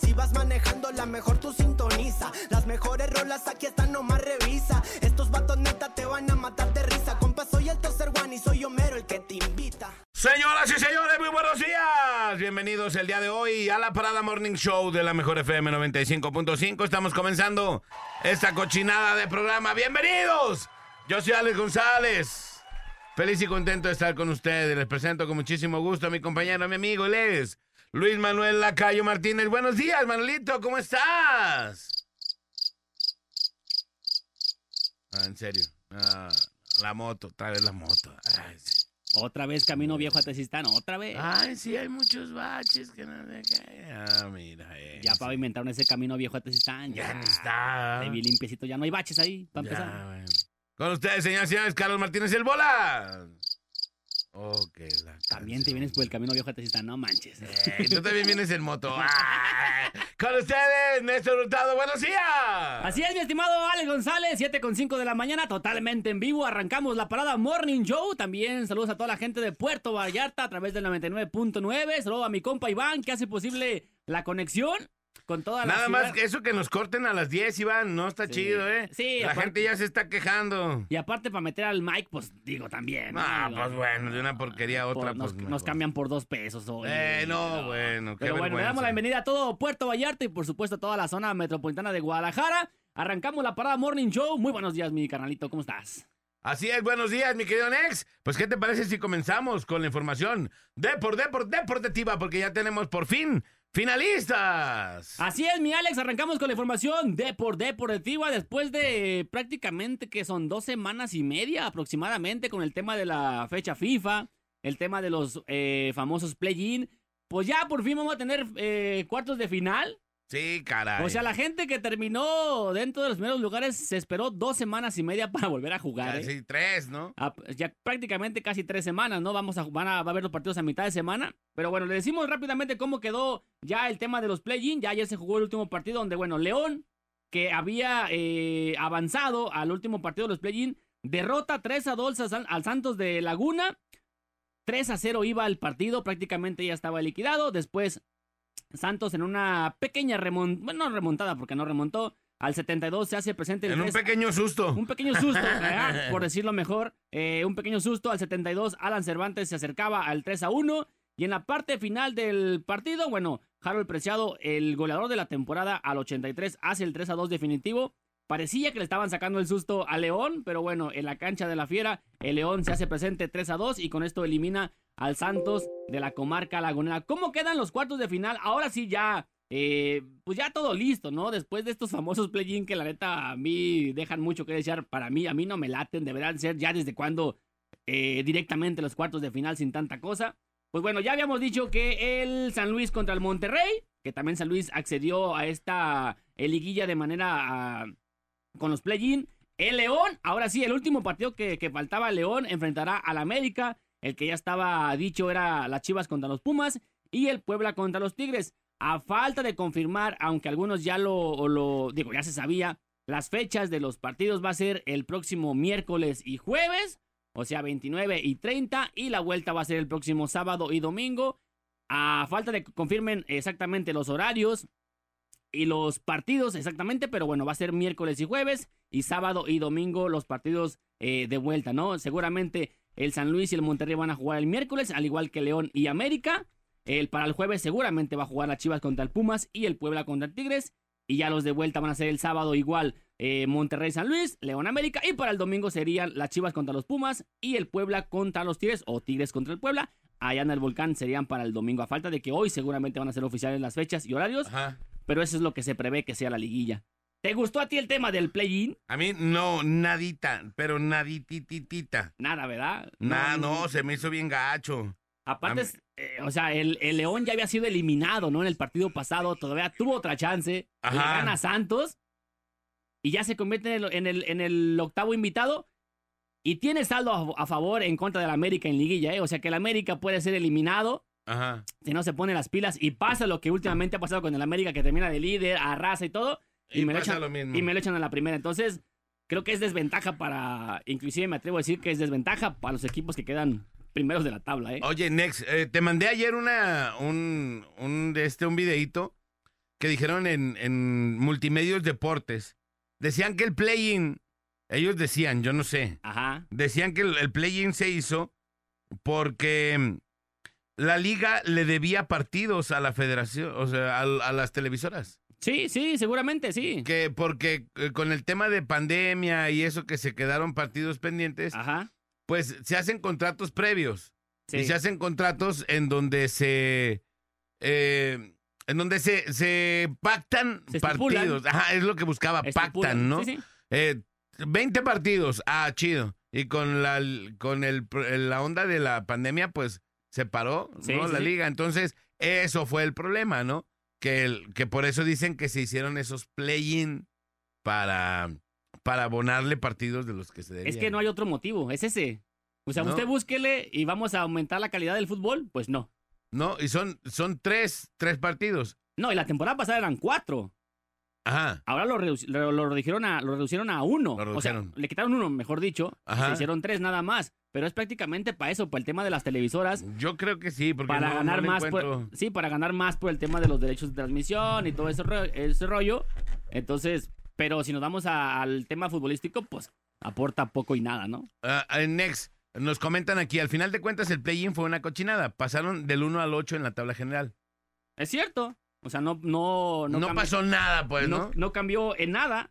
Si vas manejando, la mejor tú sintoniza. Las mejores rolas aquí están, nomás revisa. Estos vatos te van a matar de risa. Compa, soy el tercer one y soy el que te invita. Señoras y señores, muy buenos días. Bienvenidos el día de hoy a la Parada Morning Show de la Mejor FM 95.5. Estamos comenzando esta cochinada de programa. Bienvenidos. Yo soy Alex González. Feliz y contento de estar con ustedes. Les presento con muchísimo gusto a mi compañero, a mi amigo, él es Luis Manuel Lacayo Martínez. Buenos días, Manolito, ¿cómo estás? Ah, en serio. Ah, la moto, otra vez la moto. Ay, sí. Otra vez camino viejo a Tezistán, otra vez. Ay, sí, hay muchos baches que no sé qué. Ah, mira. Ya eso. pavimentaron ese camino viejo a Tezistán. Ya ni está. Ahí bien limpiecito, ya no hay baches ahí, para Ya, empezar. bueno. Con ustedes, señoras y señores, Carlos Martínez el Bola. Ok, la También te vienes por el camino viejo a Tezistán, no manches. Eh, tú también vienes en moto. Con ustedes, Néstor Hurtado, buenos días. Así es, mi estimado Alex González, 7 con 5 de la mañana, totalmente en vivo. Arrancamos la parada Morning Show. También saludos a toda la gente de Puerto Vallarta a través del 99.9. Saludos a mi compa Iván, que hace posible la conexión con toda la Nada ciudad. más que eso que nos corten a las 10, Iván, no está Sí. chido, ¿eh? Sí, La aparte- gente ya se está quejando. Y aparte, para meter al Mike, pues digo también. ¿no? Ah, pues bueno, de una porquería a otra, nos, pues nos cambian por dos pesos hoy. Eh, no, bueno, qué Pero bueno, le damos la bienvenida a todo Puerto Vallarta y por supuesto a toda la zona metropolitana de Guadalajara. Arrancamos la parada Morning Show. Muy buenos días, mi carnalito, ¿cómo estás? Así es, buenos días, mi querido Nex. Pues, ¿qué te parece si comenzamos con la información de por, de por, deportativa? Porque ya tenemos por fin finalistas. Así es, mi Alex, arrancamos con la información de por deportiva después de prácticamente que son dos semanas y media aproximadamente con el tema de la fecha FIFA, el tema de los eh, famosos play-in. Pues ya por fin vamos a tener eh, cuartos de final. Sí, caray. O sea, la gente que terminó dentro de los primeros lugares se esperó dos semanas y media para volver a jugar. ¿eh? Casi tres, ¿no? Ah, ya prácticamente casi tres semanas, ¿no? Vamos a, van a, va a haber los partidos a mitad de semana. Pero bueno, le decimos rápidamente cómo quedó ya el tema de los play-in. Ya ayer se jugó el último partido donde, bueno, León, que había eh, avanzado al último partido de los play-in, derrota 3 a 2 al, al Santos de Laguna. 3 a 0 iba el partido, prácticamente ya estaba liquidado. Después Santos en una pequeña remontada, bueno, no remontada porque no remontó. Al 72 se hace presente el En un 3 pequeño susto. un pequeño susto, por decirlo mejor. eh, un pequeño susto. Al 72, Alan Cervantes se acercaba al 3 a 1. Y en la parte final del partido, bueno, Harold Preciado, el goleador de la temporada, al 83, hace el 3 a 2 definitivo. Parecía que le estaban sacando el susto a León, pero bueno, en la cancha de la Fiera, el León se hace presente 3 a 2 y con esto elimina al Santos de la comarca lagunera. ¿Cómo quedan los cuartos de final? Ahora sí ya, eh, pues ya todo listo, ¿no? Después de estos famosos play-in que la neta a mí dejan mucho que desear, para mí, a mí no me laten, deberán ser ya desde cuando eh, directamente los cuartos de final sin tanta cosa. Pues bueno, ya habíamos dicho que el San Luis contra el Monterrey, que también San Luis accedió a esta eh, liguilla de manera ah, con los play-in. El León, ahora sí, el último partido que, que faltaba, León enfrentará al América. El que ya estaba dicho era las Chivas contra los Pumas y el Puebla contra los Tigres. A falta de confirmar, aunque algunos ya lo, lo digo, ya se sabía, las fechas de los partidos va a ser el próximo miércoles y jueves, o sea, 29 y 30, y la vuelta va a ser el próximo sábado y domingo. A falta de que confirmen exactamente los horarios y los partidos exactamente, pero bueno, va a ser miércoles y jueves y sábado y domingo los partidos eh, de vuelta, ¿no? Seguramente el San Luis y el Monterrey van a jugar el miércoles, al igual que León y América. El para el jueves seguramente va a jugar las Chivas contra el Pumas y el Puebla contra el Tigres. Y ya los de vuelta van a ser el sábado igual eh, Monterrey San Luis, León América. Y para el domingo serían las Chivas contra los Pumas y el Puebla contra los Tigres o Tigres contra el Puebla. Allá en el volcán serían para el domingo, a falta de que hoy seguramente van a ser oficiales las fechas y horarios. Ajá. Pero eso es lo que se prevé que sea la liguilla. ¿Te gustó a ti el tema del play-in? A mí no, nadita, pero naditititita. Nada, ¿verdad? Nah, no, se me hizo bien gacho. Aparte, es, eh, o sea, el, el León ya había sido eliminado, ¿no? En el partido pasado, todavía tuvo otra chance. Le Ajá. gana Santos y ya se convierte en el, en el, en el octavo invitado. Y tiene saldo a, a favor en contra del América en liguilla, ¿eh? O sea que el América puede ser eliminado Ajá. si no se pone las pilas y pasa lo que últimamente ha pasado con el América que termina de líder, arrasa y todo. Y, Y me, lo echan, lo mismo. y me lo echan a la primera. Entonces, creo que es desventaja para. Inclusive me atrevo a decir que es desventaja para los equipos que quedan primeros de la tabla, ¿eh? Oye, Nex, eh, te mandé ayer una, un, un, este, un videíto que dijeron en, en Multimedios Deportes. Decían que el play-in, ellos decían, yo no sé, Ajá. decían que el, el play-in se hizo porque la liga le debía partidos a la federación, o sea, a, a las televisoras. Sí, sí, seguramente, sí. Que porque eh, con el tema de pandemia y eso que se quedaron partidos pendientes, Ajá. pues se hacen contratos previos. Sí. Y se hacen contratos en donde se. eh, en donde se, se pactan Se partidos. Ajá, es lo que buscaba, Estipulan. pactan, ¿no? Sí, sí. Eh, 20 partidos, ah, chido. Y con la con el, la onda de la pandemia, pues se paró, Sí, ¿no? sí, la sí. liga. Entonces, eso fue el problema, ¿no? Que, el, que por eso dicen que se hicieron esos play-in para, para abonarle partidos de los que se debían. Es que no hay otro motivo, es ese. O sea, No. usted búsquele y vamos a aumentar la calidad del fútbol, pues no. No, y son, son tres, tres partidos. No, y la temporada pasada eran cuatro. Ajá. Ahora lo, reduc- lo, lo redujeron a, lo reducieron a uno. Lo o sea, le quitaron uno, mejor dicho. Ajá. Se hicieron tres nada más. Pero es prácticamente para eso, para el tema de las televisoras. Yo creo que sí, porque Para no- ganar no más, por, sí, para ganar más por el tema de los derechos de transmisión y todo ese, ro- ese rollo. Entonces, pero si nos vamos a- al tema futbolístico, pues aporta poco y nada, ¿no? Ah, Next, nos comentan aquí, al final de cuentas el play-in fue una cochinada. Pasaron del 1 al 8 en la tabla general. Es cierto. O sea, no, no, No, no, pasó nada, pues, no, ¿no? no cambió en nada.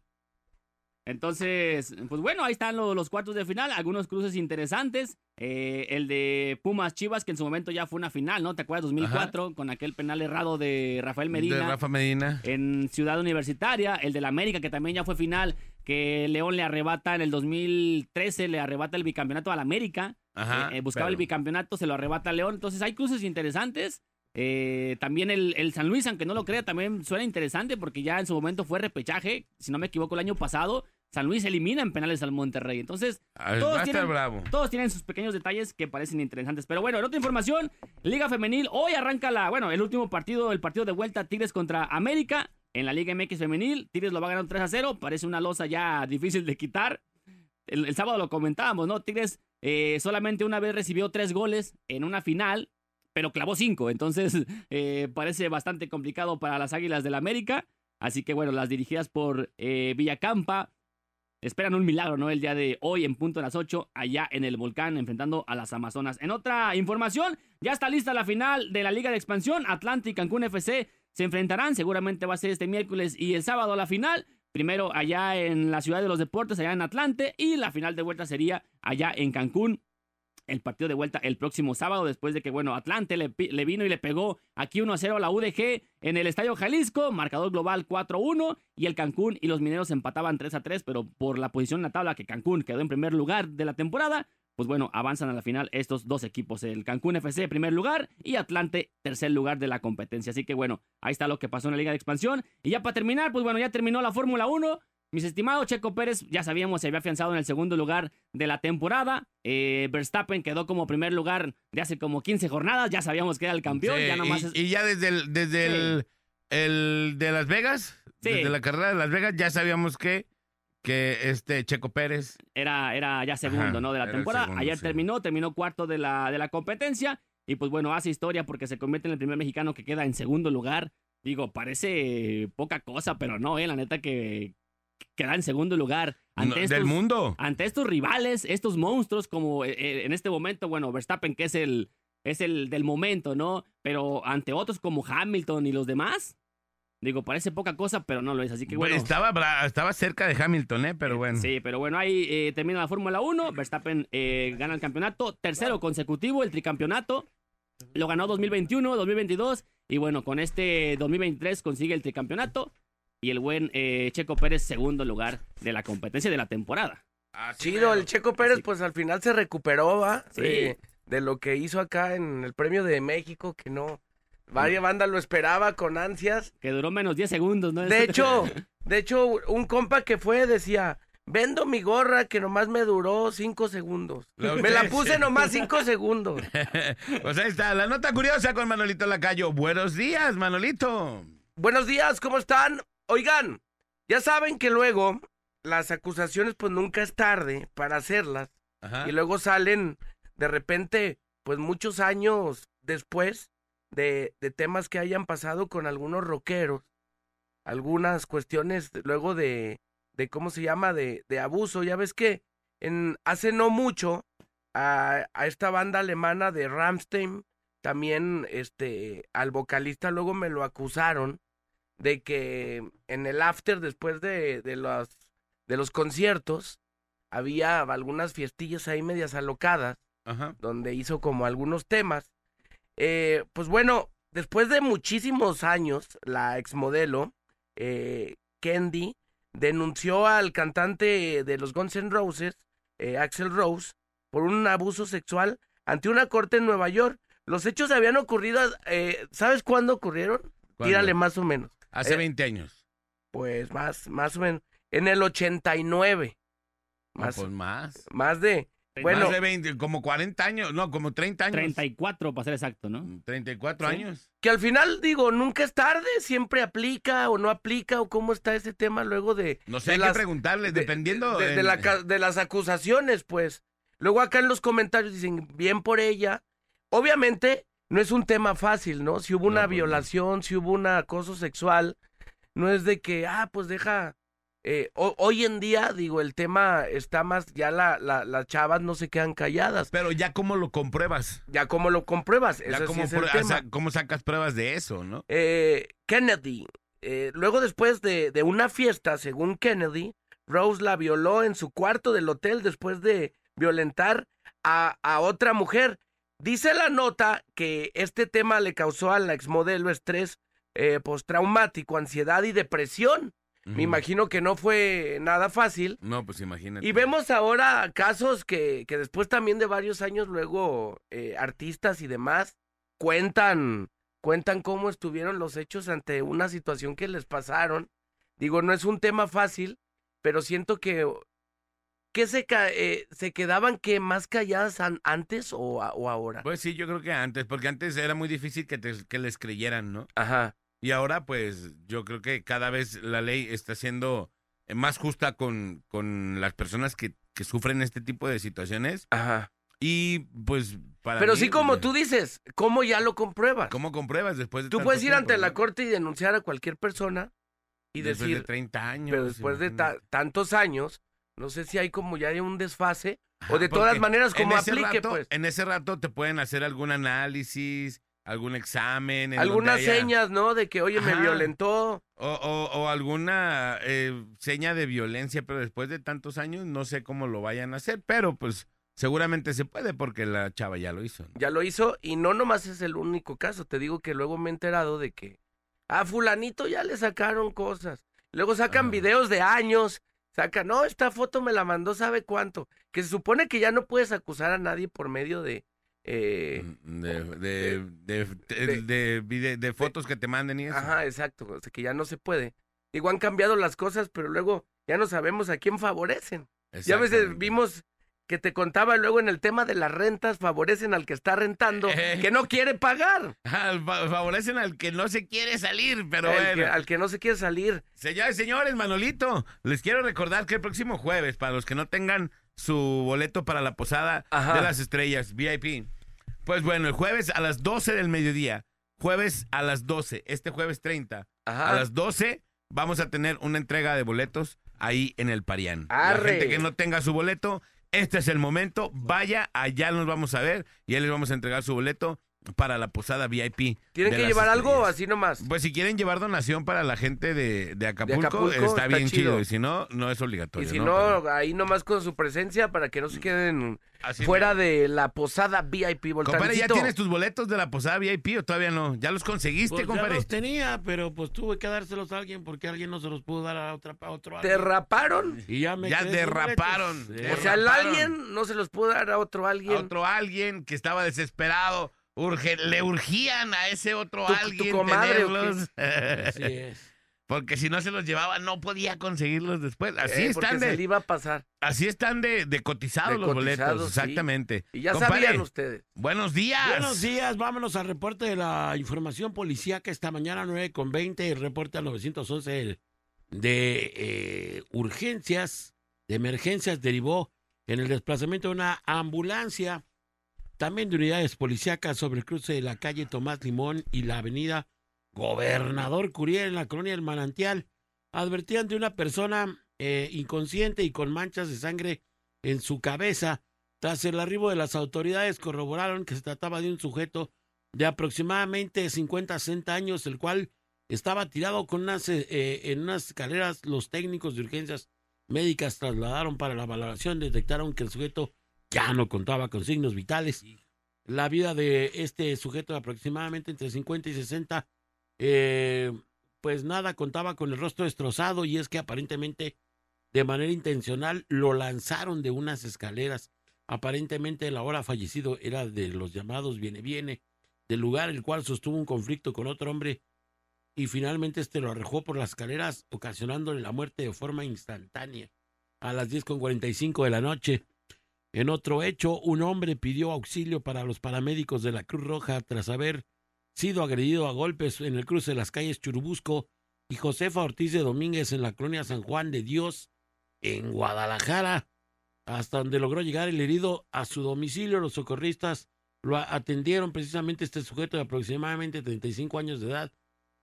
Entonces, pues bueno, ahí están lo- los, cuartos de final, algunos cruces interesantes. Eh, el de Pumas Chivas, que en su momento ya fue una final, ¿no? ¿Te acuerdas? 2004, con aquel penal errado de Rafael Medina. De Rafa Medina. en Ciudad Universitaria, el del América, que también ya fue final, que León le arrebata en el 2013, le arrebata el bicampeonato al América, Ajá. Eh, eh, buscaba pero- el bicampeonato, se lo arrebata a León, entonces hay cruces interesantes. Eh, también el, el San Luis, aunque no lo crea, también suena interesante porque ya en su momento fue repechaje, si no me equivoco, el año pasado, San Luis elimina en penales al Monterrey, entonces Ah, todos tienen- bravo. todos tienen sus pequeños detalles que parecen interesantes. Pero bueno, en otra información, Liga Femenil, hoy arranca la, bueno, el último partido, el partido de vuelta Tigres contra América en la Liga MX Femenil. Tigres lo va a ganar 3 a 0, parece una losa ya difícil de quitar. El, el sábado lo comentábamos, ¿no? Tigres eh, solamente una vez recibió tres goles en una final, pero clavó cinco. Entonces, eh, parece bastante complicado para las Águilas del América. Así que bueno, las dirigidas por eh, Villacampa, Esperan un milagro, ¿no? El día de hoy en punto de las 8, allá en el volcán, enfrentando a las Amazonas. En otra información, ya está lista la final de la Liga de Expansión. Atlanta y Cancún FC se enfrentarán. Seguramente va a ser este miércoles y el sábado la final. Primero allá en la ciudad de los deportes, allá en Atlante. Y la final de vuelta sería allá en Cancún. El partido de vuelta el próximo sábado, después de que, bueno, Atlante le, vino y le pegó aquí 1 a 0 a la UDG en el Estadio Jalisco, marcador global 4-1, y el Cancún y los mineros empataban 3 a 3, pero por la posición en la tabla que Cancún quedó en primer lugar de la temporada, pues bueno, avanzan a la final estos dos equipos, el Cancún FC primer lugar y Atlante tercer lugar de la competencia. Así que bueno, ahí está lo que pasó en la Liga de Expansión. Y ya para terminar, pues bueno, ya terminó la Fórmula 1. Mis estimados Checo Pérez, ya sabíamos, se había afianzado en el segundo lugar de la temporada. Eh, Verstappen quedó como primer lugar de hace como 15 jornadas. Ya sabíamos que era el campeón. Sí, ya nomás y, es- y ya desde el, desde Sí. el, el de Las Vegas, Sí. desde la carrera de Las Vegas, ya sabíamos que, que este Checo Pérez era, era ya segundo, Ajá, ¿no? De la temporada. segundo, Ayer terminó, terminó cuarto de la, de la competencia. Y pues bueno, hace historia porque se convierte en el primer mexicano que queda en segundo lugar. Digo, parece poca cosa, pero no, eh, la neta que queda en segundo lugar. Ante no, estos, del mundo. ante estos rivales, estos monstruos, como eh, eh, en este momento, bueno, Verstappen, que es el, es el del momento, ¿no? Pero ante otros como Hamilton y los demás, digo, parece poca cosa, pero no lo es. Así que bueno. estaba, estaba cerca de Hamilton, ¿eh? Pero bueno. Sí, pero bueno, ahí eh, termina la Fórmula 1. Verstappen eh, gana el campeonato, tercero consecutivo, el tricampeonato. Lo ganó 2021, 2022. Y bueno, con este 2023 consigue el tricampeonato. Y el buen eh, Checo Pérez, segundo lugar de la competencia de la temporada. Así Chido, el Checo Pérez, Así- pues al final se recuperó, ¿va? Sí. Eh, de lo que hizo acá en el Premio de México, que no, varias bandas lo esperaba con ansias. Que duró menos 10 segundos, ¿no? De hecho, de hecho, un compa que fue decía, vendo mi gorra que nomás me duró cinco segundos. Lo Me la puse nomás cinco segundos. Pues ahí está, la nota curiosa con Manolito Lacayo. Buenos días, Manolito. Buenos días, ¿cómo están? Oigan, ya saben que luego las acusaciones pues nunca es tarde para hacerlas. Ajá. Y luego salen de repente, pues muchos años después de, de temas que hayan pasado con algunos rockeros, algunas cuestiones luego de, de ¿cómo se llama? De, de abuso. Ya ves que en, hace no mucho a, a esta banda alemana de Rammstein, también este, al vocalista luego me lo acusaron de que en el after después de, de los, de los conciertos, había algunas fiestillas ahí medias alocadas, Ajá. donde hizo como algunos temas. Eh, pues bueno, después de muchísimos años, la exmodelo, eh, Candy, denunció al cantante de los Guns N' Roses, eh, Axel Rose, por un abuso sexual ante una corte en Nueva York. Los hechos habían ocurrido, eh, ¿sabes cuándo ocurrieron? ¿Cuándo? Tírale más o menos. Hace Eh, 20 años. Pues más, más o menos. En el 89. No, Más, pues más. más de. Bueno, Más de 20, como 40 años, no, como 30 años. 34 para ser exacto, ¿no? 34 Sí. años. que al final digo, nunca es tarde, siempre aplica o no aplica, o cómo está ese tema luego de. No sé, de hay las- que preguntarle, de- dependiendo. De, de la ca- de las acusaciones, pues. Luego acá en los comentarios dicen, bien por ella. Obviamente, no es un tema fácil, ¿no? Si hubo una No, pues violación, si hubo un acoso sexual, no es de que, ah, pues deja. eh, ho- hoy en día, digo, el tema está más, ya la, la- las chavas no se quedan calladas. Pero ya cómo lo compruebas. Ya cómo lo compruebas, Ya sí cómo, es el prue- tema. sa- cómo sacas pruebas de eso, ¿no? Eh, Kennedy. eh, luego después de, de una fiesta, según Kennedy, Rose la violó en su cuarto del hotel después de violentar a, a otra mujer. Dice la nota que este tema le causó a la exmodelo estrés eh, postraumático, ansiedad y depresión. Me imagino que no fue nada fácil. No, pues imagínate. Y vemos ahora casos que, que después también de varios años luego eh, artistas y demás cuentan, cuentan cómo estuvieron los hechos ante una situación que les pasaron. Digo, no es un tema fácil, pero siento que, que se, eh, se quedaban que más calladas an- antes o, a- o ahora. Pues sí, yo creo que antes, porque antes era muy difícil que, te- que les creyeran, ¿no? Ajá. Y ahora, pues, yo creo que cada vez la ley está siendo eh, más justa con, con las personas que, que sufren este tipo de situaciones. Ajá. Y, pues, para Pero mí, sí, como tú dices, ¿cómo ya lo compruebas? ¿Cómo compruebas después de Tú puedes ir tiempo, ante la corte y denunciar a cualquier persona y después decir, de 30 años. pero después de ta- tantos años, no sé si hay como ya un desfase o de todas maneras como aplique, rato- pues. En ese rato te pueden hacer algún análisis, algún examen. en Algunas haya- señas, ¿no? De que, oye, me violentó. O, o- o alguna eh, seña de violencia, pero después de tantos años no sé cómo lo vayan a hacer, pero pues seguramente se puede porque la chava ya lo hizo. ¿no? Ya lo hizo y no nomás es el único caso. Te digo que luego me he enterado de que a fulanito ya le sacaron cosas. Luego sacan videos de años. Sacan, no, esta foto me la mandó sabe cuánto. Que se supone que ya no puedes acusar a nadie por medio de... eh, De, de, de, de- de- fotos que te manden y eso. Ajá, exacto. O sea, que ya no se puede. Digo, han cambiado las cosas, pero luego ya no sabemos a quién favorecen. Ya a veces vimos que te contaba luego en el tema de las rentas, favorecen al que está rentando, Eh. que no quiere pagar. Fa- favorecen al que no se quiere salir, pero al, bueno. que, al que no se quiere salir. Señores, señores, Manolito, les quiero recordar que el próximo jueves, para los que no tengan su boleto para la posada Ajá. de las estrellas, VIP, pues bueno, el jueves a las 12 del mediodía, jueves a las 12, este jueves 30, Ajá. a las 12 vamos a tener una entrega de boletos ahí en el Parián. La Arre. gente que no tenga su boleto, este es el momento, vaya, allá nos vamos a ver y ahí les vamos a entregar su boleto para la posada VIP. ¿Tienen que llevar algo o estrellas. así nomás? Pues si quieren llevar donación para la gente de, de Acapulco, Acapulco, está está bien chido. chido. Y si no, no es Y obligatorio. si ¿no? no, Pero ahí nomás con su presencia para que no se queden así fuera de la posada VIP Compadre, ¿ya tienes tus boletos de la posada VIP o todavía no? ¿Ya los conseguiste, Pues ya compadre? los tenía, pero pues tuve que dárselos a alguien porque alguien no se los pudo dar a, otra, a otro ¿Te alguien. raparon? Y ya me Ya derraparon. O sea, el alguien no se los pudo dar a otro alguien. A otro alguien que estaba desesperado. Urge, le urgían a ese otro ¿Tu- tu alguien comadre o qué? tenerlos. Así es. Porque si no se los llevaba, no podía conseguirlos después. Así Eh, porque están se le de, iba a pasar. así están de, de cotizados De los cotizados, boletos, sí. exactamente. Y ya Compadre, sabían ustedes. Buenos días. Buenos días, vámonos al reporte de la información policíaca esta mañana 9 con 20, el reporte al 911 de, de, eh, urgencias, de emergencias derivó en el desplazamiento de una ambulancia, también de unidades policíacas sobre el cruce de la calle Tomás Limón y la avenida Gobernador Curiel en la colonia del Manantial. Advertían de una persona eh, inconsciente y con manchas de sangre en su cabeza. Tras el arribo de las autoridades corroboraron que se trataba de un sujeto de aproximadamente 50 a 60 años, el cual estaba tirado con unas, eh, eh, en unas escaleras. Los técnicos de urgencias médicas trasladaron para la valoración, detectaron que el sujeto ya no contaba con signos vitales. La vida de este sujeto de aproximadamente entre 50 y 60, eh, pues nada, contaba con el rostro destrozado y es que aparentemente de manera intencional lo lanzaron de unas escaleras. Aparentemente el ahora fallecido era de los llamados viene viene del lugar el cual sostuvo un conflicto con otro hombre y finalmente este lo arrojó por las escaleras ocasionándole la muerte de forma instantánea a las 10.45 de la noche. En otro hecho, un hombre pidió auxilio para los paramédicos de la Cruz Roja tras haber sido agredido a golpes en el cruce de las calles Churubusco y Josefa Ortiz de Domínguez en la colonia San Juan de Dios, en Guadalajara, hasta donde logró llegar el herido a su domicilio. Los socorristas lo atendieron precisamente este sujeto de aproximadamente 35 años de edad,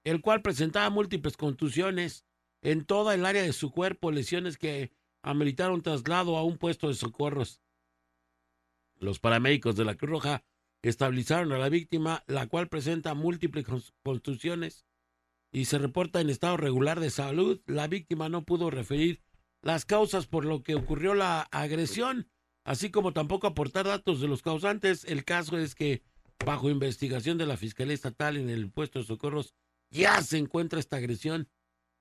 el cual presentaba múltiples contusiones en toda el área de su cuerpo, lesiones que ameritaron traslado a un puesto de socorros. Los paramédicos de la Cruz Roja estabilizaron a la víctima, la cual presenta múltiples contusiones y se reporta en estado regular de salud. La víctima no pudo referir las causas por lo que ocurrió la agresión, así como tampoco aportar datos de los causantes. El caso es que bajo investigación de la Fiscalía Estatal en el puesto de socorros ya se encuentra esta agresión.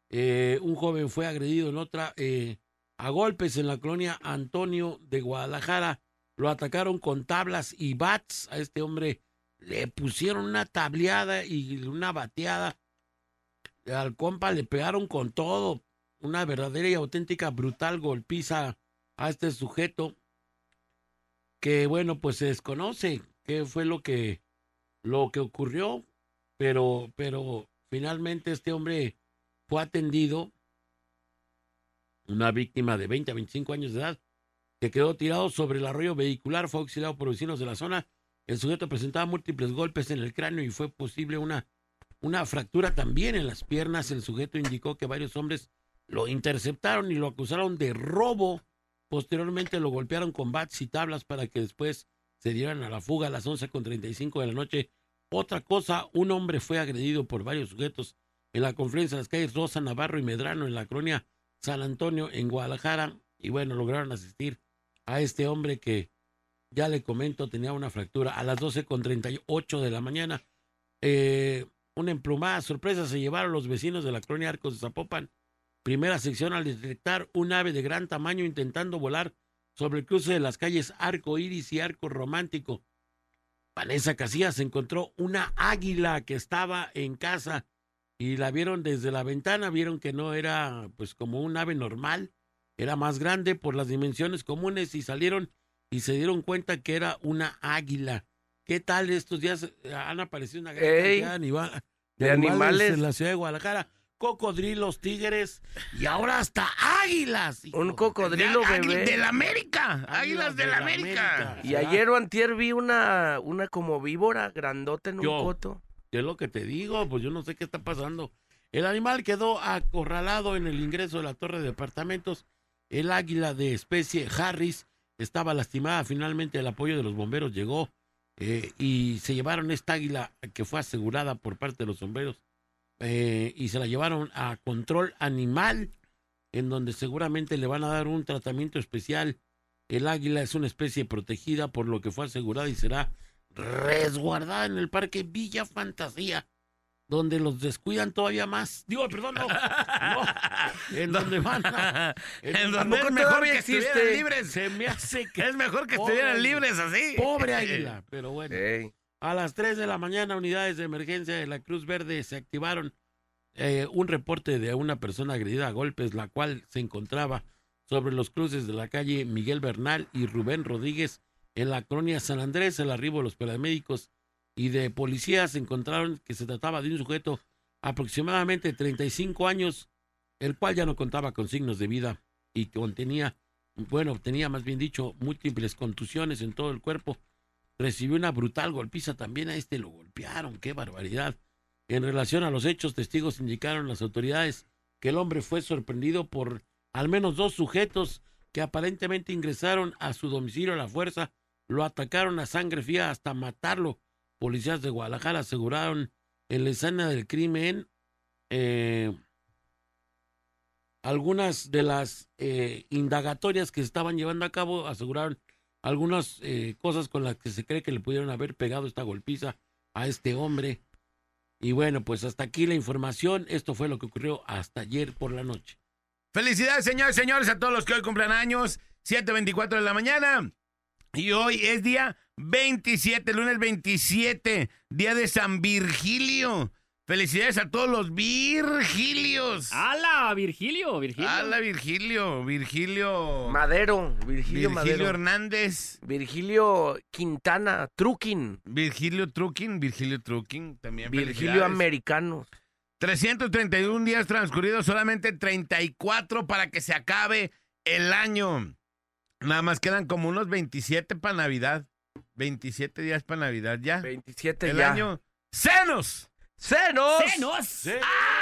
Eh, un joven fue agredido en otra eh, a golpes en la colonia Antonio de Guadalajara. Lo atacaron con tablas y bats. A este hombre le pusieron una tableada y una bateada. Al compa le pegaron con todo. Una verdadera y auténtica brutal golpiza a este sujeto. Que bueno, pues se desconoce qué fue lo que lo que ocurrió, pero pero finalmente este hombre fue atendido una víctima de 20 a 25 años de edad que quedó tirado sobre el arroyo vehicular, fue auxiliado por vecinos de la zona. El sujeto presentaba múltiples golpes en el cráneo y fue posible una, una fractura también en las piernas. El sujeto indicó que varios hombres lo interceptaron y lo acusaron de robo. Posteriormente lo golpearon con bats y tablas para que después se dieran a la fuga a las 11.35 de la noche. Otra cosa, un hombre fue agredido por varios sujetos en la confluencia de las calles Rosa, Navarro y Medrano en la colonia San Antonio en Guadalajara. Y bueno, lograron asistir a este hombre que ya le comento tenía una fractura a las 12.38 de la mañana. Eh, una emplumada sorpresa se llevaron los vecinos de la colonia Arcos de Zapopan. Primera sección al detectar un ave de gran tamaño intentando volar sobre el cruce de las calles Arco Iris y Arco Romántico. Vanessa Casillas encontró una águila que estaba en casa y la vieron desde la ventana, vieron que no era pues como un ave normal, era más grande por las dimensiones comunes y salieron y se dieron cuenta que era una águila. ¿Qué tal estos días han aparecido una gran Ey, cantidad de, anima- de animales. en la ciudad de Guadalajara? Cocodrilos, tigres y ahora hasta águilas. hijo. Un cocodrilo De- bebé. de la América. Águilas de la América. Y ayer o antier vi una, una como víbora grandota en un Yo. coto. ¿Qué es lo que te digo? Pues yo no sé qué está pasando. El animal quedó acorralado en el ingreso de la torre de departamentos. El águila de especie Harris estaba lastimada. Finalmente el apoyo de los bomberos llegó eh, y se llevaron esta águila que fue asegurada por parte de los sombreros eh, y se la llevaron a control animal en donde seguramente le van a dar un tratamiento especial. El águila es una especie protegida por lo que fue asegurada y será resguardada en el Parque Villa Fantasía, donde los descuidan todavía más. Digo, perdón, no. no en donde van a- En donde ¿A poco es mejor que estuvieran libres. Se me hace que... Es mejor que Pobre estuvieran libres así. Pobre águila, pero bueno. A las 3 de la mañana, unidades de emergencia de la Cruz Verde se activaron eh, un reporte de una persona agredida a golpes, la cual se encontraba sobre los cruces de la calle Miguel Bernal y Rubén Rodríguez en la colonia San Andrés. El arribo de los paramédicos y de policías encontraron que se trataba de un sujeto aproximadamente 35 años, el cual ya no contaba con signos de vida y contenía, bueno, tenía más bien dicho, múltiples contusiones en todo el cuerpo recibió una brutal golpiza también a este lo golpearon, qué barbaridad. En relación a los hechos, testigos indicaron las autoridades que el hombre fue sorprendido por al menos dos sujetos que aparentemente ingresaron a su domicilio a la fuerza, lo atacaron a sangre fría hasta matarlo. Policías de Guadalajara aseguraron en la escena del crimen eh, algunas de las eh, indagatorias que estaban llevando a cabo, aseguraron algunas eh, cosas con las que se cree que le pudieron haber pegado esta golpiza a este hombre. Y bueno, pues hasta aquí la información. Esto fue lo que ocurrió hasta ayer por la noche. Felicidades, señores, señores, a todos los que hoy cumplen años. 7.24 de la mañana. Y hoy es día 27, lunes 27, día de San Virgilio. Felicidades a todos los Virgilios. ¡Hala, Virgilio! Virgilio. Hola, Virgilio. Virgilio. Madero, Virgilio, Virgilio Madero. Hernández. Virgilio Quintana, Truquín. Virgilio Truquín. Virgilio Truquín. También Virgilio. Americano. 331 días transcurridos, solamente 34 para que se acabe el año. Nada más quedan como unos 27 para Navidad. 27 días para Navidad ya. 27 el ya. año. ¡Senos! ¡Senos! ¡Senos!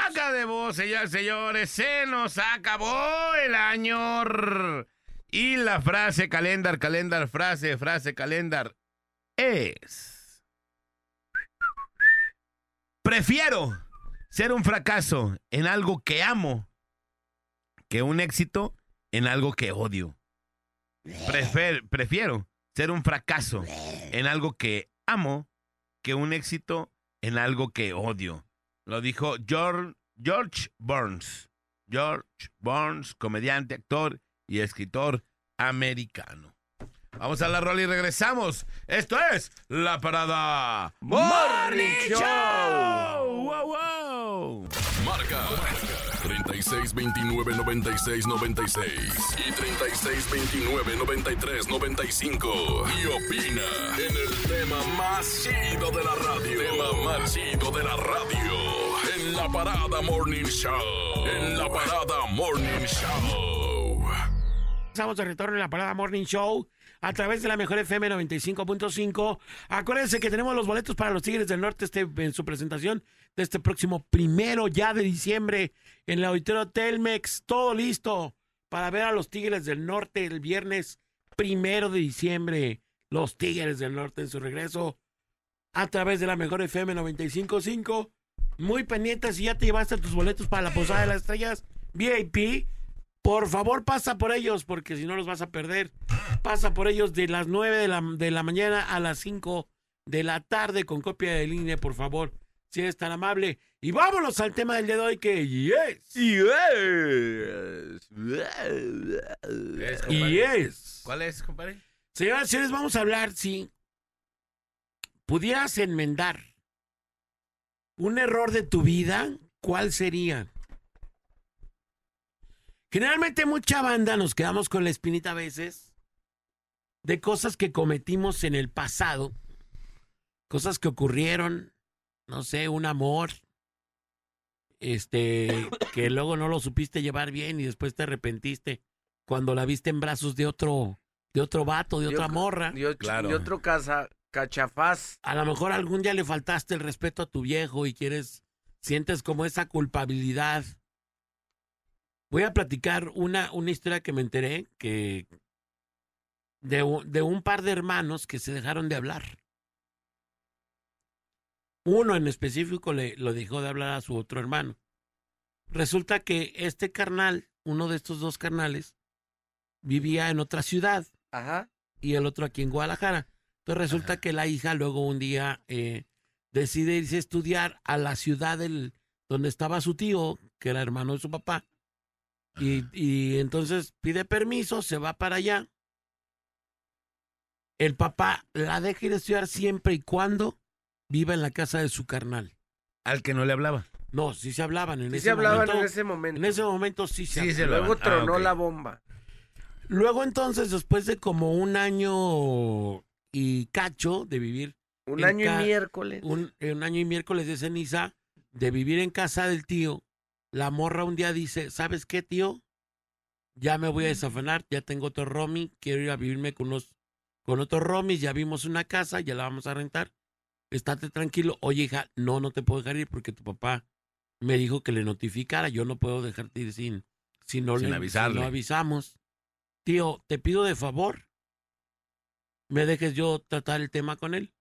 ¡Haga de voz, señores, señores! ¡Se nos acabó el año! Y la frase calendar, calendar, frase, frase, calendar es... Prefiero ser un fracaso en algo que amo que un éxito en algo que odio. Prefer- prefiero ser un fracaso en algo que amo que un éxito en algo que odio. Lo dijo George, George Burns. George Burns, comediante, actor y escritor americano. Vamos a la rola y regresamos. Esto es La Parada Morning Show. ¡Wow, wow! Marca 36 29 96 96 y 36 29 93 95 y opina en el tema más chido de la radio. Tema más chido de la radio en la parada Morning Show. En la parada Morning Show. Estamos de retorno en la Parada Morning Show a través de la mejor FM 95.5. Acuérdense que tenemos los boletos para los Tigres del Norte este, en su presentación de este próximo primero ya de diciembre en el auditorio Telmex. Todo listo para ver a los Tigres del Norte el viernes primero de diciembre. Los Tigres del Norte en su regreso a través de la mejor FM 95.5. Muy pendientes si ya te llevaste tus boletos para la Posada de las Estrellas VIP. Por favor, pasa por ellos, porque si no los vas a perder. Pasa por ellos de las 9 de la, de la mañana a las 5 de la tarde con copia de línea, por favor. Si eres tan amable. Y vámonos al tema del día de hoy que yes. Es, Y compadre. yes. ¿Cuál es, compadre? Señoras y señores, vamos a hablar si pudieras enmendar un error de tu vida, ¿cuál sería? Generalmente mucha banda nos quedamos con la espinita a veces de cosas que cometimos en el pasado, cosas que ocurrieron, no sé, un amor, este, que luego no lo supiste llevar bien y después te arrepentiste cuando la viste en brazos de otro, de otro vato, de otra morra. Y, otro- Claro. y otro casa, cachafaz. A lo mejor algún día le faltaste el respeto a tu viejo y quieres, sientes como esa culpabilidad. Voy a platicar una, una historia que me enteré que de, de un par de hermanos que se dejaron de hablar. Uno en específico le lo dejó de hablar a su otro hermano. Resulta que este carnal, uno de estos dos carnales, vivía en otra ciudad Ajá. y el otro aquí en Guadalajara. Entonces resulta que la hija luego un día eh, decide irse a estudiar a la ciudad del, donde estaba su tío, que era hermano de su papá. Y, y entonces pide permiso, se va para allá. El papá la deja ir a estudiar siempre y cuando viva en la casa de su carnal. Al que no le hablaba. No, sí se hablaban en Sí ese se hablaban momento. en ese momento. En ese momento sí se Sí, hablaban. se Luego hablaban. Ah, tronó ok. la bomba. Luego entonces, después de como un año y cacho de vivir Un año y miércoles. un, un año y miércoles de ceniza, de vivir en casa del tío, la morra un día dice, ¿sabes qué, tío? Ya me voy a desafanar, ya tengo otro romi, quiero ir a vivirme con unos, con otros romis, ya vimos una casa, ya la vamos a rentar. Estate tranquilo. Oye, hija, no, no te puedo dejar ir porque tu papá me dijo que le notificara. Yo no puedo dejarte ir sin, si no Sin le avisarle. si no avisamos. Tío, te pido de favor, me dejes yo tratar el tema con él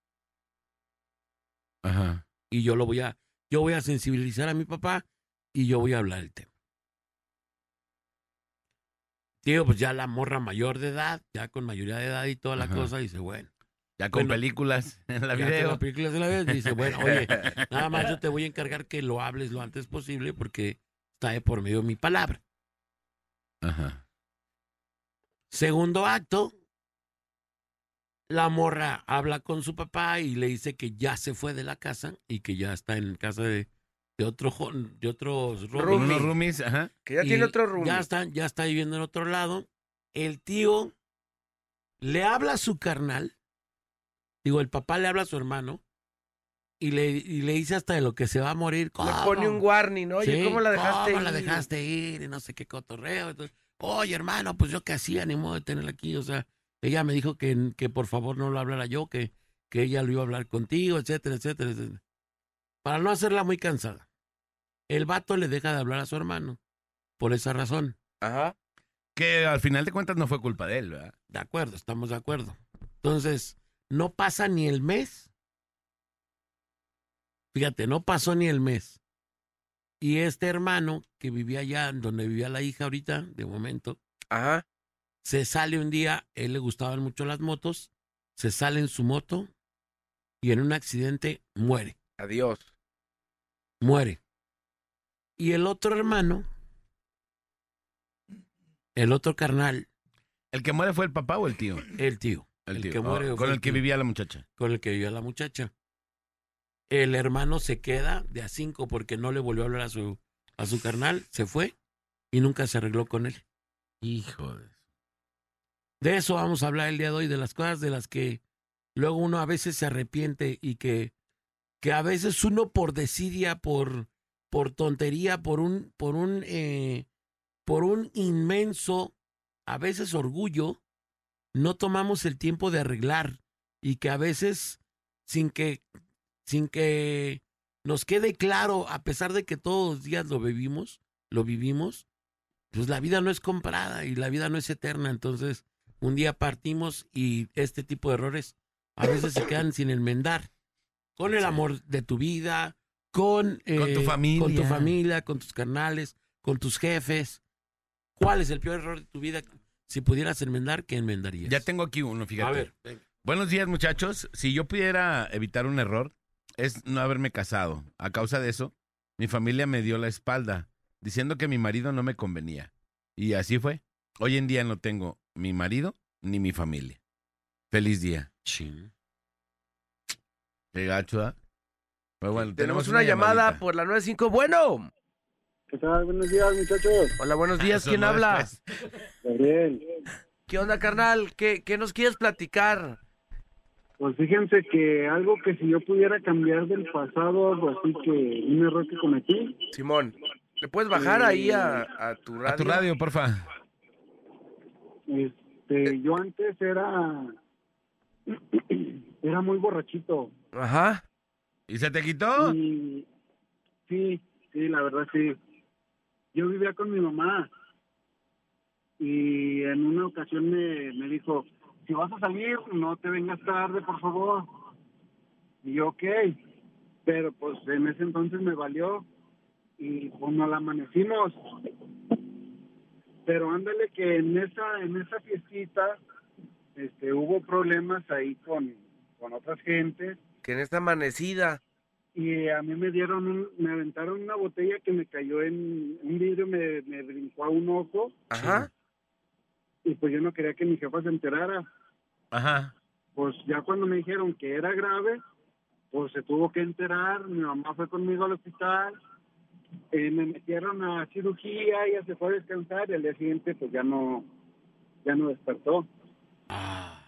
Ajá. y yo lo voy a, yo voy a sensibilizar a mi papá y yo voy a hablar el tema. Tío, pues ya la morra mayor de edad, ya con mayoría de edad y toda la Ajá. cosa, dice, bueno. Ya con Bueno, películas en la video. la película se la ve, dice, bueno, oye, nada más yo te voy a encargar que lo hables lo antes posible porque está de por medio mi palabra. Ajá. Segundo acto, la morra habla con su papá y le dice que ya se fue de la casa y que ya está en casa de, de otro de otros Con roomies. roomies, ajá. Que ya Y tiene otro rumbo. Ya está, ya está viviendo en otro lado. El tío le habla a su carnal. Digo, el papá le habla a su hermano. Y le, y le dice hasta de lo que se va a morir. Le ¿Cómo? pone un warning, ¿no? Oye, Sí, ¿cómo la dejaste ¿cómo la ir? dejaste ir? Y no sé qué cotorreo. Entonces, Oye, hermano, pues yo qué hacía, ni modo de tenerla aquí. O sea, ella me dijo que, que por favor no lo hablara yo, que, que ella lo iba a hablar contigo, etcétera, etcétera, etcétera. Para no hacerla muy cansada. El vato le deja de hablar a su hermano. Por esa razón. Ajá. Que al final de cuentas no fue culpa de él, ¿verdad? De acuerdo, estamos de acuerdo. Entonces, no pasa ni el mes. Fíjate, no pasó ni el mes. Y este hermano, que vivía allá donde vivía la hija ahorita, de momento, Ajá. se sale un día, él le gustaban mucho las motos, se sale en su moto y en un accidente muere, Adiós. muere. Y el otro hermano, el otro carnal, ¿El que muere fue el papá o el tío? el tío, El, El tío. que muere Oh, con el el que tío. vivía la muchacha. con el que vivía la muchacha. El hermano se queda de a cinco porque no le volvió a hablar a su, a su carnal, se fue y nunca se arregló con él. Hijo de... De eso vamos a hablar el día de hoy, de las cosas de las que luego uno a veces se arrepiente y que, que a veces uno por desidia, por, por tontería, por un, por un, eh, por un inmenso, a veces orgullo, no tomamos el tiempo de arreglar y que a veces sin que, sin que nos quede claro, a pesar de que todos los días lo vivimos, lo vivimos, pues la vida no es comprada y la vida no es eterna, entonces un día partimos y este tipo de errores a veces se quedan sin enmendar. Con el amor de tu vida, con, eh, Con tu familia. con tu familia, con tus carnales, con tus jefes. ¿Cuál es el peor error de tu vida? Si pudieras enmendar, ¿qué enmendarías? Ya tengo aquí uno, fíjate. A ver, venga. Buenos días, muchachos. Si yo pudiera evitar un error, es no haberme casado. A causa de eso, mi familia me dio la espalda, diciendo que mi marido no me convenía. Y así fue. Hoy en día no tengo mi marido ni mi familia. Feliz día. Chin. Qué gacho. Pero bueno, Tenemos una, llamada por la 95. Bueno. ¿Qué tal? Buenos días, muchachos. Hola, buenos días. Eso ¿Quién no habla? después. Gabriel. ¿Qué onda, carnal? ¿Qué, ¿Qué nos quieres platicar? Pues fíjense que algo que si yo pudiera cambiar del pasado, algo así que un error que cometí, Simón, ¿le puedes bajar ahí a, a tu radio? A tu radio, porfa. este, yo antes era era muy borrachito Ajá. ¿Y se te quitó? y sí, sí, la verdad sí. Yo vivía con mi mamá y en una ocasión me, me dijo, si vas a salir, no te vengas tarde, por favor. Y yo, ok. pero pues en ese entonces me valió y pues nos la amanecimos. Pero ándale que en esa en esa fiestita este hubo problemas ahí con, con otras gentes Que en esta amanecida. Y a mí me dieron un, me aventaron una botella que me cayó en un vidrio, me, me brincó a un ojo Ajá. y pues yo no quería que mi jefa se enterara. Ajá. Pues ya cuando me dijeron que era grave, pues se tuvo que enterar, mi mamá fue conmigo al hospital, eh, me metieron a cirugía, ella se fue a descansar y al día siguiente pues ya no, ya no despertó. Ah,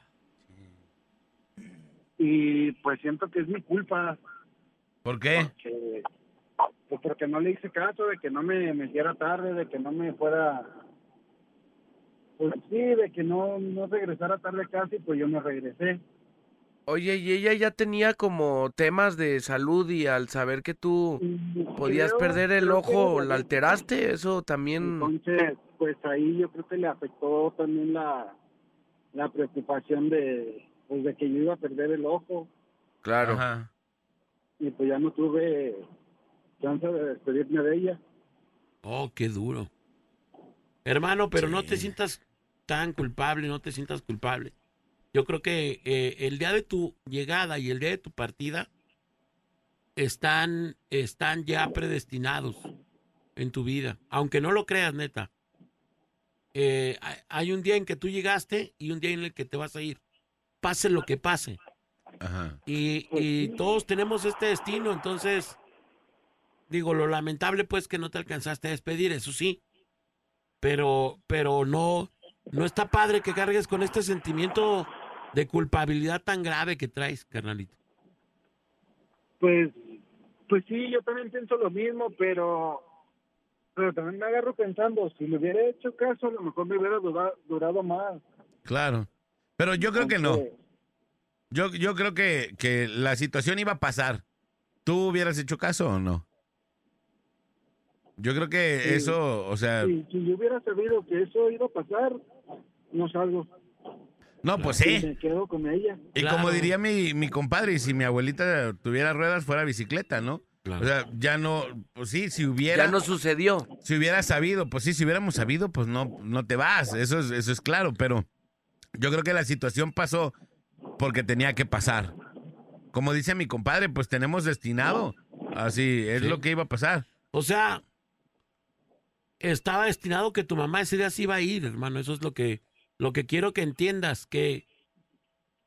Y pues siento que es mi culpa, ¿Por qué? que, pues porque no le hice caso, de que no me metiera tarde, de que no me fuera, pues sí, de que no, no regresara tarde y pues yo me regresé. Oye, y ella ya tenía como temas de salud y al saber que tú podías Creo- perder el ojo, ¿la alteraste? Eso también... Entonces, pues ahí yo creo que le afectó también la, la preocupación de, pues de que yo iba a perder el ojo Claro. Ajá. Y pues ya no tuve chance de despedirme de ella. oh, qué duro. Hermano, pero no te sientas tan culpable, no te sientas culpable. Yo creo que eh, el día de tu llegada y el día de tu partida están, están ya predestinados en tu vida, aunque no lo creas, neta. Eh, hay- hay un día en que tú llegaste y un día en el que te vas a ir. Pase lo que pase. Ajá. Y, y todos tenemos este destino, entonces, digo, lo lamentable pues que no te alcanzaste a despedir, eso sí, pero, pero no, no está padre que cargues con este sentimiento de culpabilidad tan grave que traes, carnalito. Pues, pues sí, yo también pienso lo mismo, pero, pero también me agarro pensando, si le hubiera hecho caso, a lo mejor me hubiera dura- durado más. Claro. Pero yo creo que no. Yo, yo creo que, que la situación iba a pasar. ¿Tú hubieras hecho caso o no? Yo creo que Sí. eso, o sea, Si, si yo hubiera sabido que eso iba a pasar, no salgo. no, pues Y sí. me quedo con ella. Y Claro. como diría mi, mi compadre, si mi abuelita tuviera ruedas, fuera bicicleta, ¿no? O sea, ya no, pues sí, si hubiera, Ya no sucedió. si hubiera sabido, pues sí, si hubiéramos sabido, pues no, no te vas, eso es, eso es claro, pero yo creo que la situación pasó porque tenía que pasar. Como dice mi compadre, pues tenemos destinado, así es Sí. lo que iba a pasar. O sea, estaba destinado que tu mamá ese día sí iba a ir, hermano. Eso es lo que, lo que quiero que entiendas, que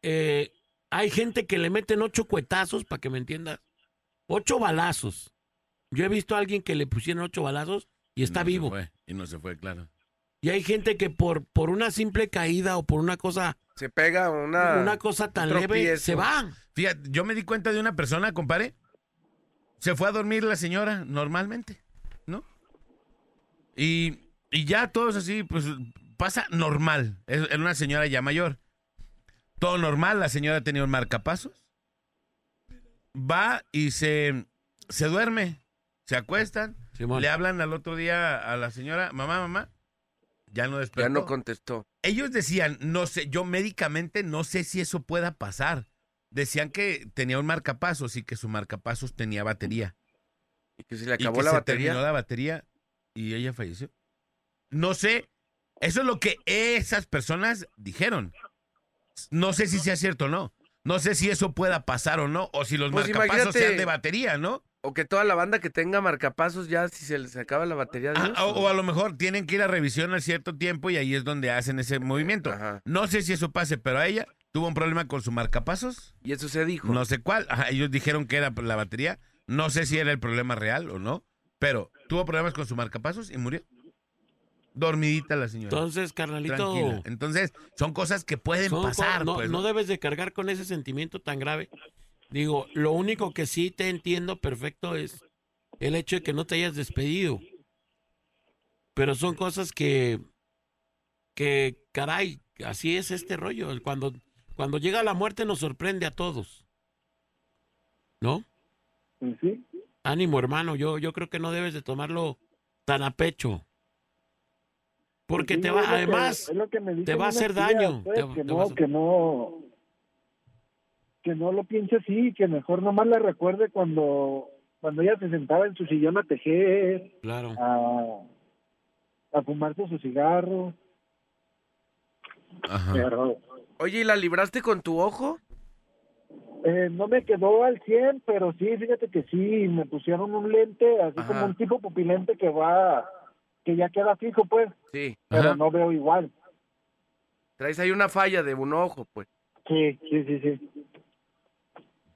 eh, hay gente que le meten ocho cuetazos, para que me entiendas. Ocho balazos. Yo he visto a alguien que le pusieron ocho balazos y está No vivo. fue, y no se fue, claro. Y hay gente que por, por una simple caída o por una cosa, Se pega una... una cosa tan leve, tropiezo. se van. Fíjate, yo me di cuenta de una persona, compadre. Se fue a dormir la señora normalmente, ¿no? Y, y ya todos así, pues pasa normal. Es- Era una señora ya mayor. Todo normal, la señora tenía un marcapasos. Va y se, se duerme. Se acuestan. Simón. Le hablan al otro día a la señora, mamá, mamá. Ya no despertó. Ya no contestó. Ellos decían, no sé, yo médicamente no sé si eso pueda pasar. Decían que tenía un marcapasos y que su marcapasos tenía batería. Y que se le y acabó que la se batería. terminó la batería y ella falleció. No sé, eso es lo que esas personas dijeron. No sé si sea cierto o no. No sé si eso pueda pasar o no, o si los Pues marcapasos sean de batería, ¿no? O que toda la banda que tenga marcapasos ya si se les acaba la batería de Ah, o, o a lo mejor tienen que ir a revisión a cierto tiempo y ahí es donde hacen ese movimiento. Ajá. No sé si eso pase, pero a ella tuvo un problema con su marcapasos. Y eso se dijo. No sé cuál. Ajá, ellos dijeron que era la batería. No sé si era el problema real o no. Pero tuvo problemas con su marcapasos y murió. Dormidita la señora. Entonces, carnalito, Tranquila. Entonces, son cosas que pueden Son pasar. no, pues, no ¿no? debes de cargar con ese sentimiento tan grave. Digo, lo único que sí te entiendo perfecto es el hecho de que no te hayas despedido. Pero son cosas que, que, caray, así es este rollo. Cuando, cuando llega la muerte nos sorprende a todos. ¿No? Sí. Ánimo, hermano. Yo, yo creo que no debes de tomarlo tan a pecho. Porque Sí, te va, además, que te va a hacer daño, pues, te- que, te va a no, que no que no lo piense así, que mejor nomás la recuerde cuando cuando ella se sentaba en su sillón a tejer, Claro. a, a fumarse su cigarro, Ajá. pero Oye, ¿y la libraste con tu ojo? eh, no me quedó al 100, pero sí, fíjate que sí, me pusieron un lente, así Ajá. como un tipo pupilente que va, que ya queda fijo, pues, Sí. pero Ajá. no veo igual. Traes ahí una falla de un ojo, pues. Sí, sí, sí, sí.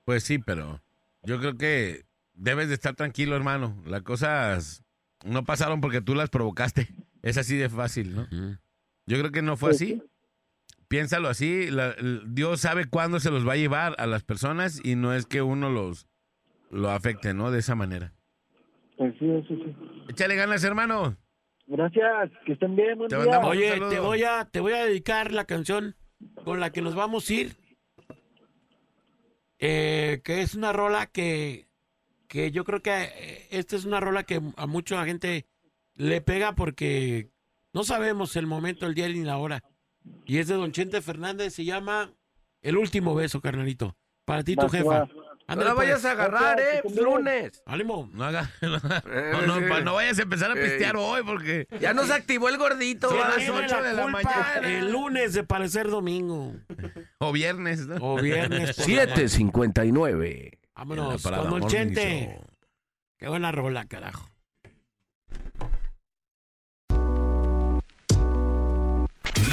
Pues sí, pero yo creo que debes de estar tranquilo, hermano. Las cosas no pasaron porque tú las provocaste. Es así de fácil, ¿no? Yo creo que no fue así. sí. Piénsalo así. la- Dios sabe cuándo se los va a llevar a las personas y no es que uno los lo afecte, ¿no? De esa manera. Pues sí, eso sí. Échale ganas, hermano. Gracias, que estén bien, buen Te día. mandamos- Oye, te voy a te voy a dedicar la canción con la que nos vamos a ir. Eh, que es una rola que que yo creo que eh, esta es una rola que a mucha gente le pega porque no sabemos el momento, el día ni la hora. Y es de Don Chente Fernández, se llama El último beso, carnalito. Para ti, tu jefa. Va. No la vayas pues. a agarrar, ¿eh? lunes. Ánimo. No haga, no, no, pa- no vayas a empezar a Eh, pistear hoy porque Ya nos activó el gordito. Son va. las Tiene ocho la de la mañana. El lunes de parecer domingo. o viernes, ¿no? O viernes. por la noche. 7.59. Vámonos, con Morning Chente. Show. Qué buena rola, carajo.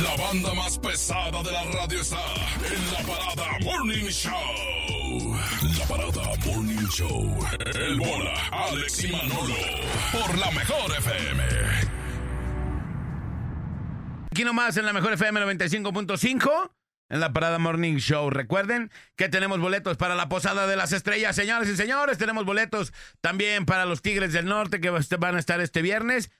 La banda más pesada de la radio está en la parada Morning Show. La parada Morning Show. El bola, Alex y Manolo. Por la mejor FM. Aquí nomás en la mejor FM 95.5. En la Parada Morning Show. Recuerden que tenemos boletos para la Posada de las Estrellas, señores y señores. Tenemos boletos también para los Tigres del Norte que van a estar este viernes.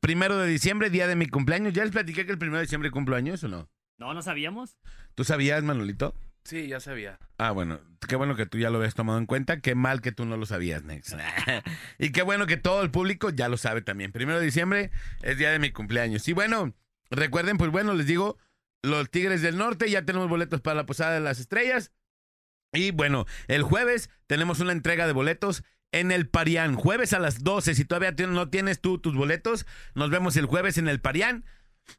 Primero de diciembre, día de mi cumpleaños. ¿Ya les platiqué que el primero de diciembre cumplo años o no? No, no sabíamos. ¿Tú sabías, Manolito? Sí, ya sabía. Ah, bueno, qué bueno que tú ya lo habías tomado en cuenta. Qué mal que tú no lo sabías, Nex. y qué bueno que todo el público ya lo sabe también. Primero de diciembre es día de mi cumpleaños. Y bueno, recuerden, pues bueno, les digo, los Tigres del Norte ya tenemos boletos para la Posada de las Estrellas. Y bueno, el jueves tenemos una entrega de boletos en el Parián. Jueves a las 12. Si todavía no tienes tú tus boletos, nos vemos el jueves en el Parián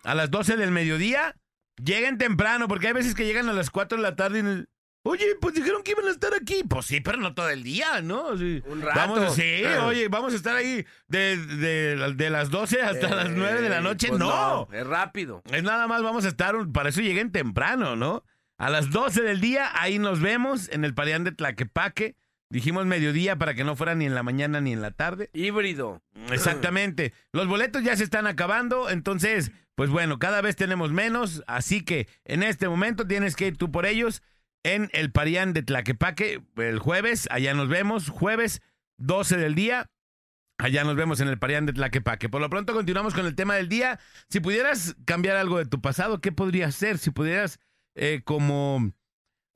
a las 12 del mediodía. Lleguen temprano, porque hay veces que llegan a las 4 de la tarde y... Oye, pues dijeron que iban a estar aquí. Pues sí, pero no todo el día, ¿no? Sí. Un rato. Vamos, sí, oye, vamos a estar ahí de, de- de las 12 hasta las 9 de la Eh, noche. pues no. Es rápido. Es nada más, vamos a estar, para eso lleguen temprano, ¿no? A las 12 del día, ahí nos vemos en el Parián de Tlaquepaque. Dijimos mediodía para que no fuera ni en la mañana ni en la tarde. Híbrido. Exactamente. Los boletos ya se están acabando, entonces, pues bueno, cada vez tenemos menos, así que en este momento tienes que ir tú por ellos en el Parián de Tlaquepaque el jueves, allá nos vemos, jueves 12 del día. Allá nos vemos en el Parián de Tlaquepaque. Por lo pronto continuamos con el tema del día. Si pudieras cambiar algo de tu pasado, ¿qué podría ser? Si pudieras eh, como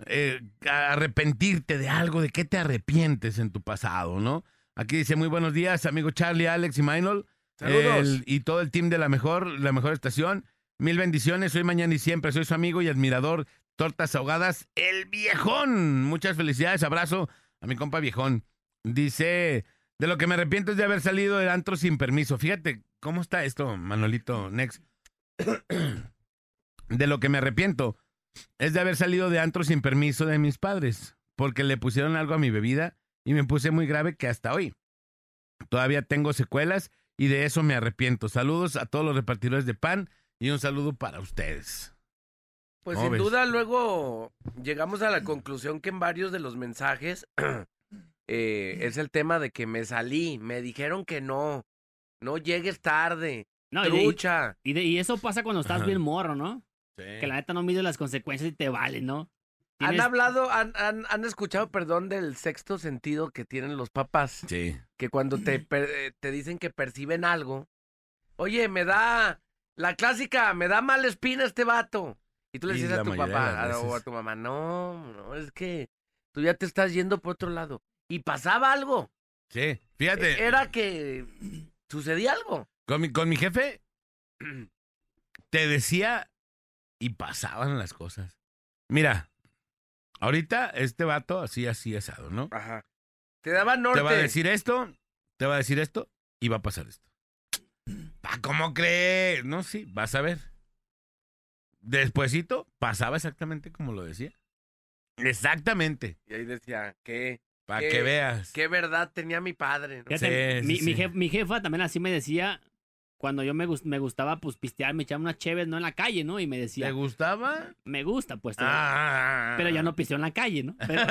eh, arrepentirte de algo, ¿de qué te arrepientes en tu pasado, no? Aquí dice muy buenos días, amigo Charlie, Alex y Maynol. Saludos. Y todo el team de la mejor, la mejor estación. Mil bendiciones, soy mañana y siempre, soy su amigo y admirador. Tortas ahogadas, el viejón. Muchas felicidades, abrazo a mi compa viejón. Dice, de lo que me arrepiento es de haber salido del antro sin permiso. Fíjate, ¿cómo está esto, Manolito Next? de lo que me arrepiento es de haber salido de antro sin permiso de mis padres, porque le pusieron algo a mi bebida y me puse muy grave que hasta hoy. Todavía tengo secuelas y de eso me arrepiento. Saludos a todos los repartidores de pan y un saludo para ustedes. Pues ¿Cómo sin ves? duda luego llegamos a la conclusión que en varios de los mensajes eh, es el tema de que me salí, me dijeron que no, no llegues tarde, No, y, de- trucha. y de- y eso pasa cuando estás Ajá. bien morro, ¿no? Que la neta no mide las consecuencias y te vale, ¿no? ¿Han hablado, han, han, han escuchado, perdón, del sexto sentido que tienen los papás? Sí. Que cuando te, per- eh, te dicen que perciben algo, oye, me da, la clásica, me da mala espina este vato. Y tú le dices a tu papá o a tu mamá, no, no, es que tú ya te estás yendo por otro lado. Y pasaba algo. Sí. Fíjate, Era que sucedía algo. con, mi, con mi jefe te decía y pasaban las cosas. Mira, ahorita este vato así, así asado, ¿no? Ajá. Te daba norte. Te va a decir esto, te va a decir esto y va a pasar esto. Pa, ¿Cómo crees? No, sí, vas a ver. Despuésito pasaba exactamente como lo decía. Exactamente. Y ahí decía, ¿qué? Para ¿Qué- que veas. ¿Qué verdad tenía mi padre? ¿no? Fíjate, Sí, mi, sí, mi sí. jef- mi jefa también así me decía, cuando yo me, me gustaba pues pistear, me echaba unas cheves, ¿no? En la calle, ¿no? Y me ¿Te decía, gustaba? me gusta, pues. Ah. Pero ya no pisteo en la calle, ¿no? Pero-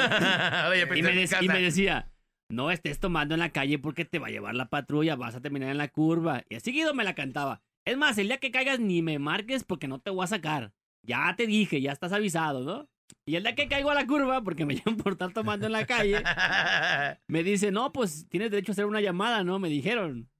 y, me y me decía, no estés tomando en la calle porque te va a llevar la patrulla, vas a terminar en la curva. Y así seguido me la cantaba. Es más, el día que caigas ni me marques porque no te voy a sacar. Ya te dije, ya estás avisado, ¿no? Y el día que caigo a la curva, porque me llevan por estar tomando en la calle, me dice, no, pues tienes derecho a hacer una llamada, ¿no? Me dijeron.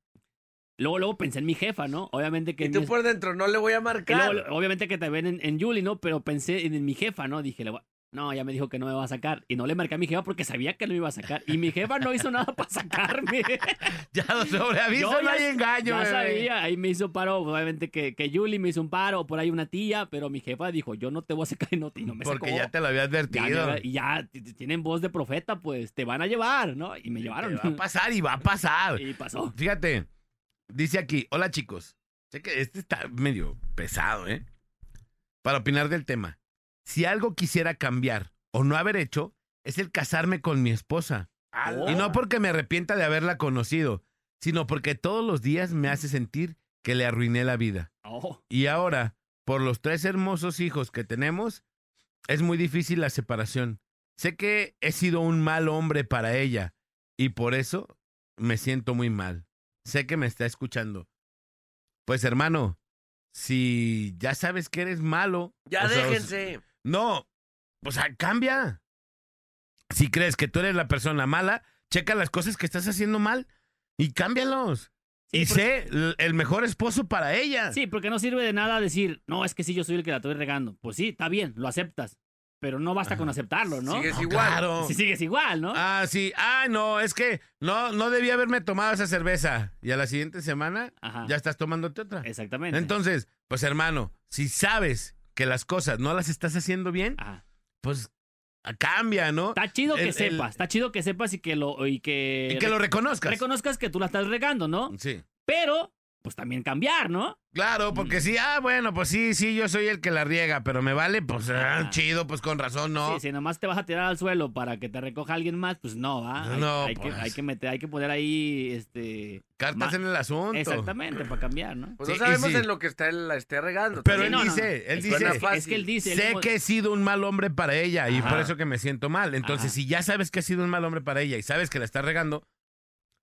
Luego, luego pensé en mi jefa, ¿no? Obviamente que... Y en tú mi- por dentro, no le voy a y marcar. luego, obviamente que te ven en, en Julie, ¿no? Pero pensé en, mi jefa, ¿no? Dije, le voy a- no, ya me dijo que no me va a sacar. Y no le marqué a mi jefa porque sabía que no me iba a sacar. Y mi jefa no hizo nada para sacarme. Ya sobre aviso Yo no ya- hay engaño, Ya bebé. sabía, ahí me hizo paro. Obviamente que, que Julie me hizo un paro, por ahí una tía, pero mi jefa dijo, yo no te voy a sacar y no, y no me Porque sacó. ya te lo había Ya advertido. y ya t- tienen voz de profeta, pues te van a llevar, ¿no? Y me Te llevaron. va a pasar y va a pasar. y pasó. Fíjate, dice aquí, hola chicos. Sé que este está medio pesado, ¿eh? Para opinar del tema. Si algo quisiera cambiar o no haber hecho, es el casarme con mi esposa. Oh. Y no porque me arrepienta de haberla conocido, sino porque todos los días me hace sentir que le arruiné la vida. Oh, Y ahora, por los tres hermosos hijos que tenemos, es muy difícil la separación. Sé que he sido un mal hombre para ella y por eso me siento muy mal. Sé que me está escuchando. Pues hermano, si ya sabes que eres malo... Ya sea, déjense. no, o sea, cambia. Si crees que tú eres la persona mala, checa las cosas que estás haciendo mal y cámbialos. Sí, y porque- sé el mejor esposo para ella. Sí, porque no sirve de nada decir, no, es que sí, yo soy el que la estoy regando. Pues sí, está bien, lo aceptas. Pero no basta con aceptarlo, ¿no? Sigues No, igual. Claro. Si sigues igual, ¿no? Ah, sí. Ah, no, es que no, no debía haberme tomado esa cerveza. Y a la siguiente semana Ajá. ya estás tomándote otra. Exactamente. Entonces, pues hermano, si sabes que las cosas no las estás haciendo bien, Ajá. pues ah, cambia, ¿no? Está chido que El- el- sepas, está chido que sepas y que lo y que, Y que lo reconozcas. reconozcas que tú la estás regando, ¿no? Sí. Pero pues también cambiar, ¿no? Claro, porque sí, ah, bueno, pues sí, sí, yo soy el que la riega, pero me vale, pues ah, Ah. chido, pues con razón, no. Sí, si nomás te vas a tirar al suelo para que te recoja alguien más, pues no, ¿va? Hay, No, hay que, pues. hay que meter, hay que poner ahí, este, Cartas en el asunto. exactamente, para cambiar, ¿no? Pues Sí, no sabemos sí. en lo que está él, la esté regando. Pero Sí, él no, dice, no. él Es dice, que- es, él dice, él sé como- que he sido un mal hombre para ella y Ajá. por eso que me siento mal. Entonces, Ajá. si ya sabes que has sido un mal hombre para ella y sabes que la está regando,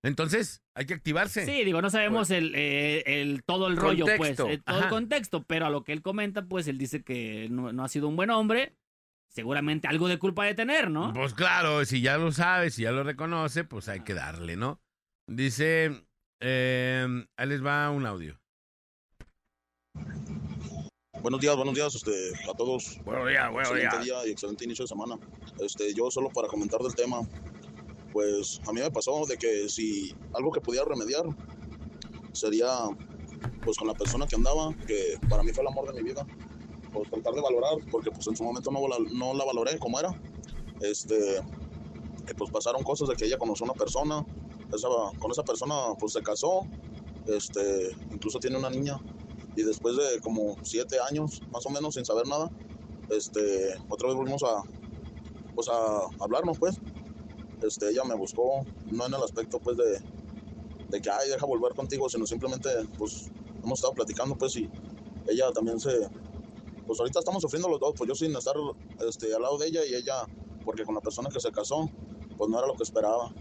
entonces hay que activarse. Sí, digo, no sabemos el, eh, el todo el rollo, Contexto. pues, eh, todo Ajá. el contexto, pero a lo que él comenta, pues él dice que no, no ha sido un buen hombre, seguramente algo de culpa de tener, ¿no? Pues claro, si ya lo sabes, si ya lo reconoce, pues hay que darle, ¿no? Dice, eh, ahí les va un audio. Buenos días, buenos días este, a todos. Buenos días, buenos excelente día y excelente inicio de semana. Este, yo solo para comentar del tema, pues a mí me pasó de que si algo que pudiera remediar sería pues con la persona que andaba, que para mí fue el amor de mi vida, pues tratar de valorar, porque pues en su momento no la, no la valoré como era. Este, que, pues pasaron cosas de que ella conoció a una persona, esa, con esa persona pues se casó, este, incluso tiene una niña. Y después de como siete años más o menos sin saber nada este otra vez volvimos a pues a hablarnos pues este ella me buscó no en el aspecto pues de de que ay deja volver contigo sino simplemente pues hemos estado platicando pues y ella también se pues ahorita estamos sufriendo los dos pues yo sin estar este al lado de ella y ella porque con la persona que se casó pues no era lo que esperaba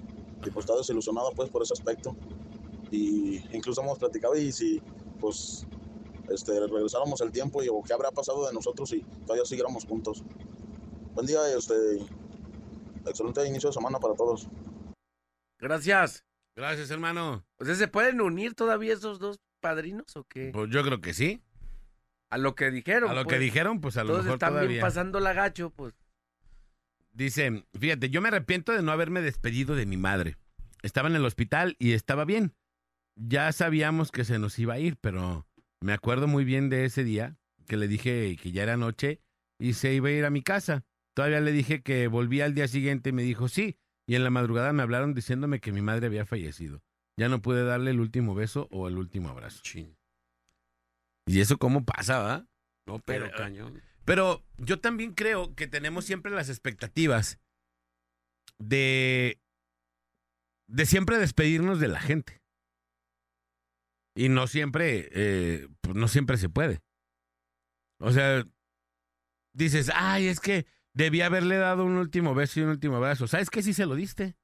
y pues está desilusionada pues por ese aspecto y incluso hemos platicado y si pues este, regresáramos el tiempo y o qué habrá pasado de nosotros si todavía siguiéramos juntos. Buen día, este, excelente inicio de semana para todos. Gracias. Gracias, hermano. O sea, ¿se pueden unir todavía esos dos padrinos o qué? Pues yo creo que sí. A lo que dijeron. A lo que pues. dijeron, pues a lo Todos mejor están bien pasando la gacho, pues. Dice, fíjate, yo me arrepiento de no haberme despedido de mi madre. Estaba en el hospital y estaba bien. Ya sabíamos que se nos iba a ir, pero me acuerdo muy bien de ese día que le dije que ya era noche y se iba a ir a mi casa. Todavía le dije que volvía al día siguiente y me dijo sí. Y en la madrugada me hablaron diciéndome que mi madre había fallecido. Ya no pude darle el último beso o el último abrazo. Chin. ¿Y eso cómo pasa, va? No, pero, Pero- cañón. Pero yo también creo que tenemos siempre las expectativas de, de siempre despedirnos de la gente. Y no siempre, eh, pues no siempre se puede. O sea, dices, ay, es que debí haberle dado un último beso y un último abrazo. ¿Sabes qué? Sí se lo diste.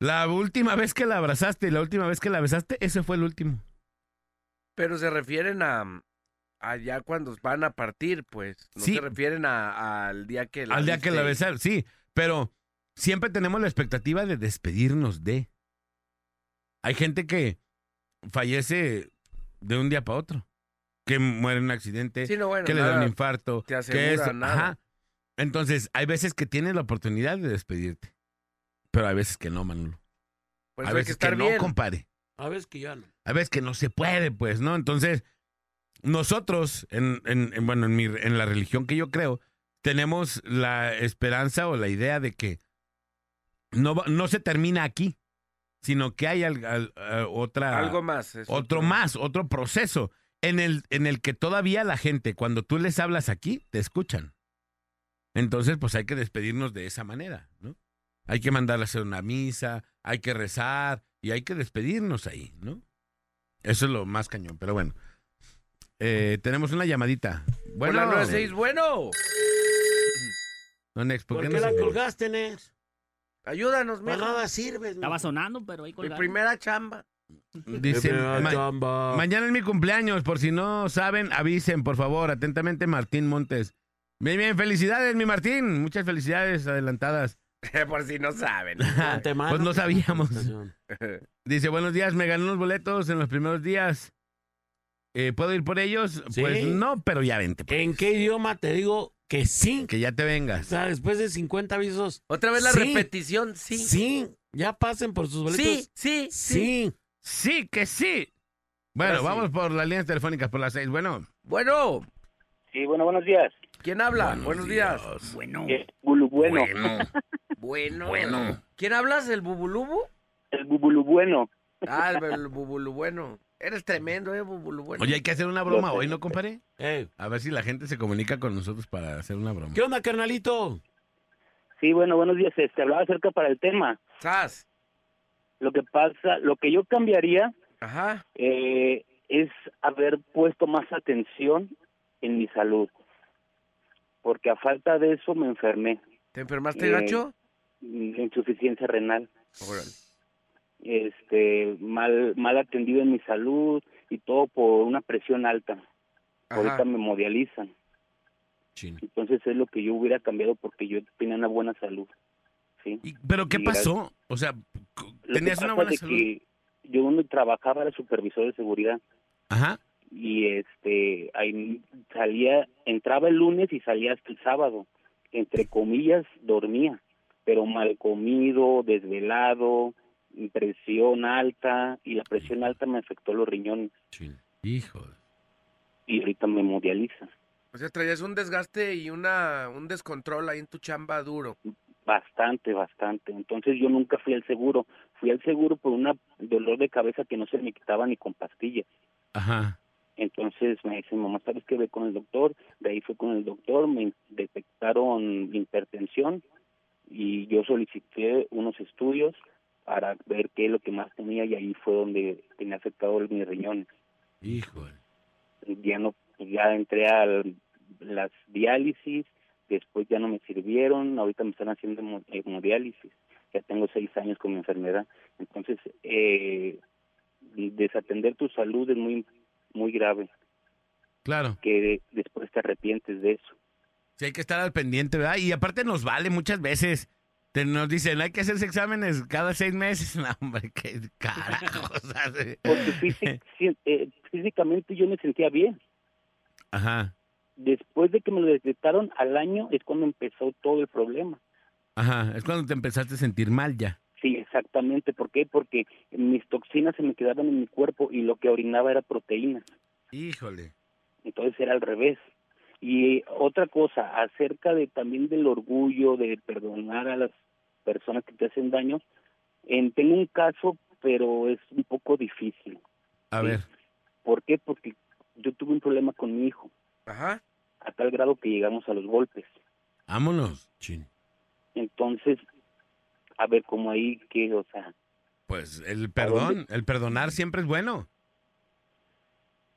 La última vez que la abrazaste y la última vez que la besaste, ese fue el último. Pero se refieren a, a ya cuando van a partir, pues. No Sí. se refieren a- al día que la Al día que la besaron, sí, pero siempre tenemos la expectativa de despedirnos de. Hay gente que fallece de un día para otro, que muere en un accidente, Sí, no, bueno, que le da un infarto, te que esto, nada. ajá. Entonces, hay veces que tienes la oportunidad de despedirte, pero hay veces que no, Manolo. Hay que veces estar que bien. no, compadre. A veces que ya no. A veces que no se puede, pues, ¿no? Entonces, nosotros, en, en- en- bueno, en, mi, en la religión que yo creo, tenemos la esperanza o la idea de que no, va- no se termina aquí, sino que hay al- al- a- otra, Algo más. es otro más, otro proceso en el, en el que todavía la gente, cuando tú les hablas aquí, te escuchan. Entonces, pues hay que despedirnos de esa manera, ¿no? Hay que mandarle a hacer una misa, hay que rezar y hay que despedirnos ahí, ¿no? Eso es lo más cañón, pero bueno. Eh, tenemos una llamadita. Bueno, Bueno, 996, bueno. no, Nex, ¿por, ¿Por qué qué no la se- colgaste, Nex? Ayúdanos, mijo. nada sirves. Estaba sonando, pero ahí Mi colgado. primera chamba. Dice, ma- mañana es mi cumpleaños, por si no saben, avisen, por favor, atentamente Martín Montes. Bien, bien, felicidades, mi Martín. Muchas felicidades adelantadas. Por si no saben. pues no sabíamos. Dice, buenos días, me gané unos boletos en los primeros días. Eh, ¿Puedo ir por ellos? Sí. Pues no, pero ya vente. pues. ¿En qué idioma te digo que sí? Que ya te O vengas. sea, después de 50 avisos, Otra vez la Sí. repetición, sí. sí, ya pasen por sus boletos. Sí, sí, sí. sí. Sí, que sí. Bueno, Ahora sí. vamos por las líneas telefónicas, por las seis. Bueno, Bueno, Sí, bueno, buenos días. ¿Quién habla? Buenos Buenos, días. Bueno. Bulu bueno. Bueno. Bueno. ¿Quién hablas? ¿El bubulubu? El bubulu bueno. Ah, el, el bubulu bueno. Eres tremendo, eh, bubulu bueno. oye, hay que hacer una broma hoy, ¿no, compadre? Eh, A ver si la gente se comunica con nosotros para hacer una broma. ¿Qué onda, carnalito? Sí, bueno, buenos días. Este, hablaba acerca para el tema. ¿Sas? Lo que pasa, lo que yo cambiaría Ajá. eh, es haber puesto más atención en mi salud. Porque a falta de eso me enfermé. ¿Te enfermaste, Eh, gacho? Insuficiencia renal. Órale. Este, mal, mal atendido en mi salud y todo por una presión alta. Ahorita me hemodializan. Chin. Entonces es lo que yo hubiera cambiado porque yo tenía una buena salud. ¿sí? Y- ¿Pero qué Y pasó? O sea, ¿tenías una buena salud? que yo donde trabajaba era supervisor de seguridad Ajá. Y este ahí salía, entraba el lunes y salía hasta el sábado. Entre comillas dormía, pero mal comido, desvelado, presión alta y la presión alta me afectó los riñones. Hijo. y ahorita me hemodializa. O sea, traías un desgaste y una un descontrol ahí en tu chamba duro. Bastante, bastante. Entonces yo nunca fui al seguro. Fui al seguro por un dolor de cabeza que no se me quitaba ni con pastillas. Ajá. Entonces me dice, mamá, ¿sabes qué? Ve con el doctor. De ahí fue con el doctor, me detectaron hipertensión y yo solicité unos estudios para ver qué es lo que más tenía y ahí fue donde tenía afectado mis riñones. Hijo. Ya no, ya entré a las diálisis, después ya no me sirvieron, ahorita me están haciendo hemo- hemodiálisis. Ya tengo seis años con mi enfermedad. Entonces, eh, desatender tu salud es muy muy grave, Claro. que después te arrepientes de eso. Sí, hay que estar al pendiente, ¿verdad? Y aparte nos vale muchas veces. Te, nos dicen, hay que hacerse exámenes cada seis meses. No, hombre, qué carajo. o sea, sí. Porque eh, físicamente yo me sentía bien. Ajá, Después de que me lo detectaron al año es cuando empezó todo el problema. ajá. Es cuando te empezaste a sentir mal ya. Sí, exactamente. ¿Por qué? Porque mis toxinas se me quedaban en mi cuerpo y lo que orinaba era proteína. Híjole. Entonces era al revés. Y otra cosa, acerca de también del orgullo, de perdonar a las personas que te hacen daño, en, tengo un caso, pero es un poco difícil. A Sí. ver. ¿Por qué? Porque yo tuve un problema con mi hijo, Ajá. a tal grado que llegamos a los golpes. Vámonos. Chin. Entonces, a ver, como ahí que, o sea, Pues el perdón, el perdonar siempre es bueno.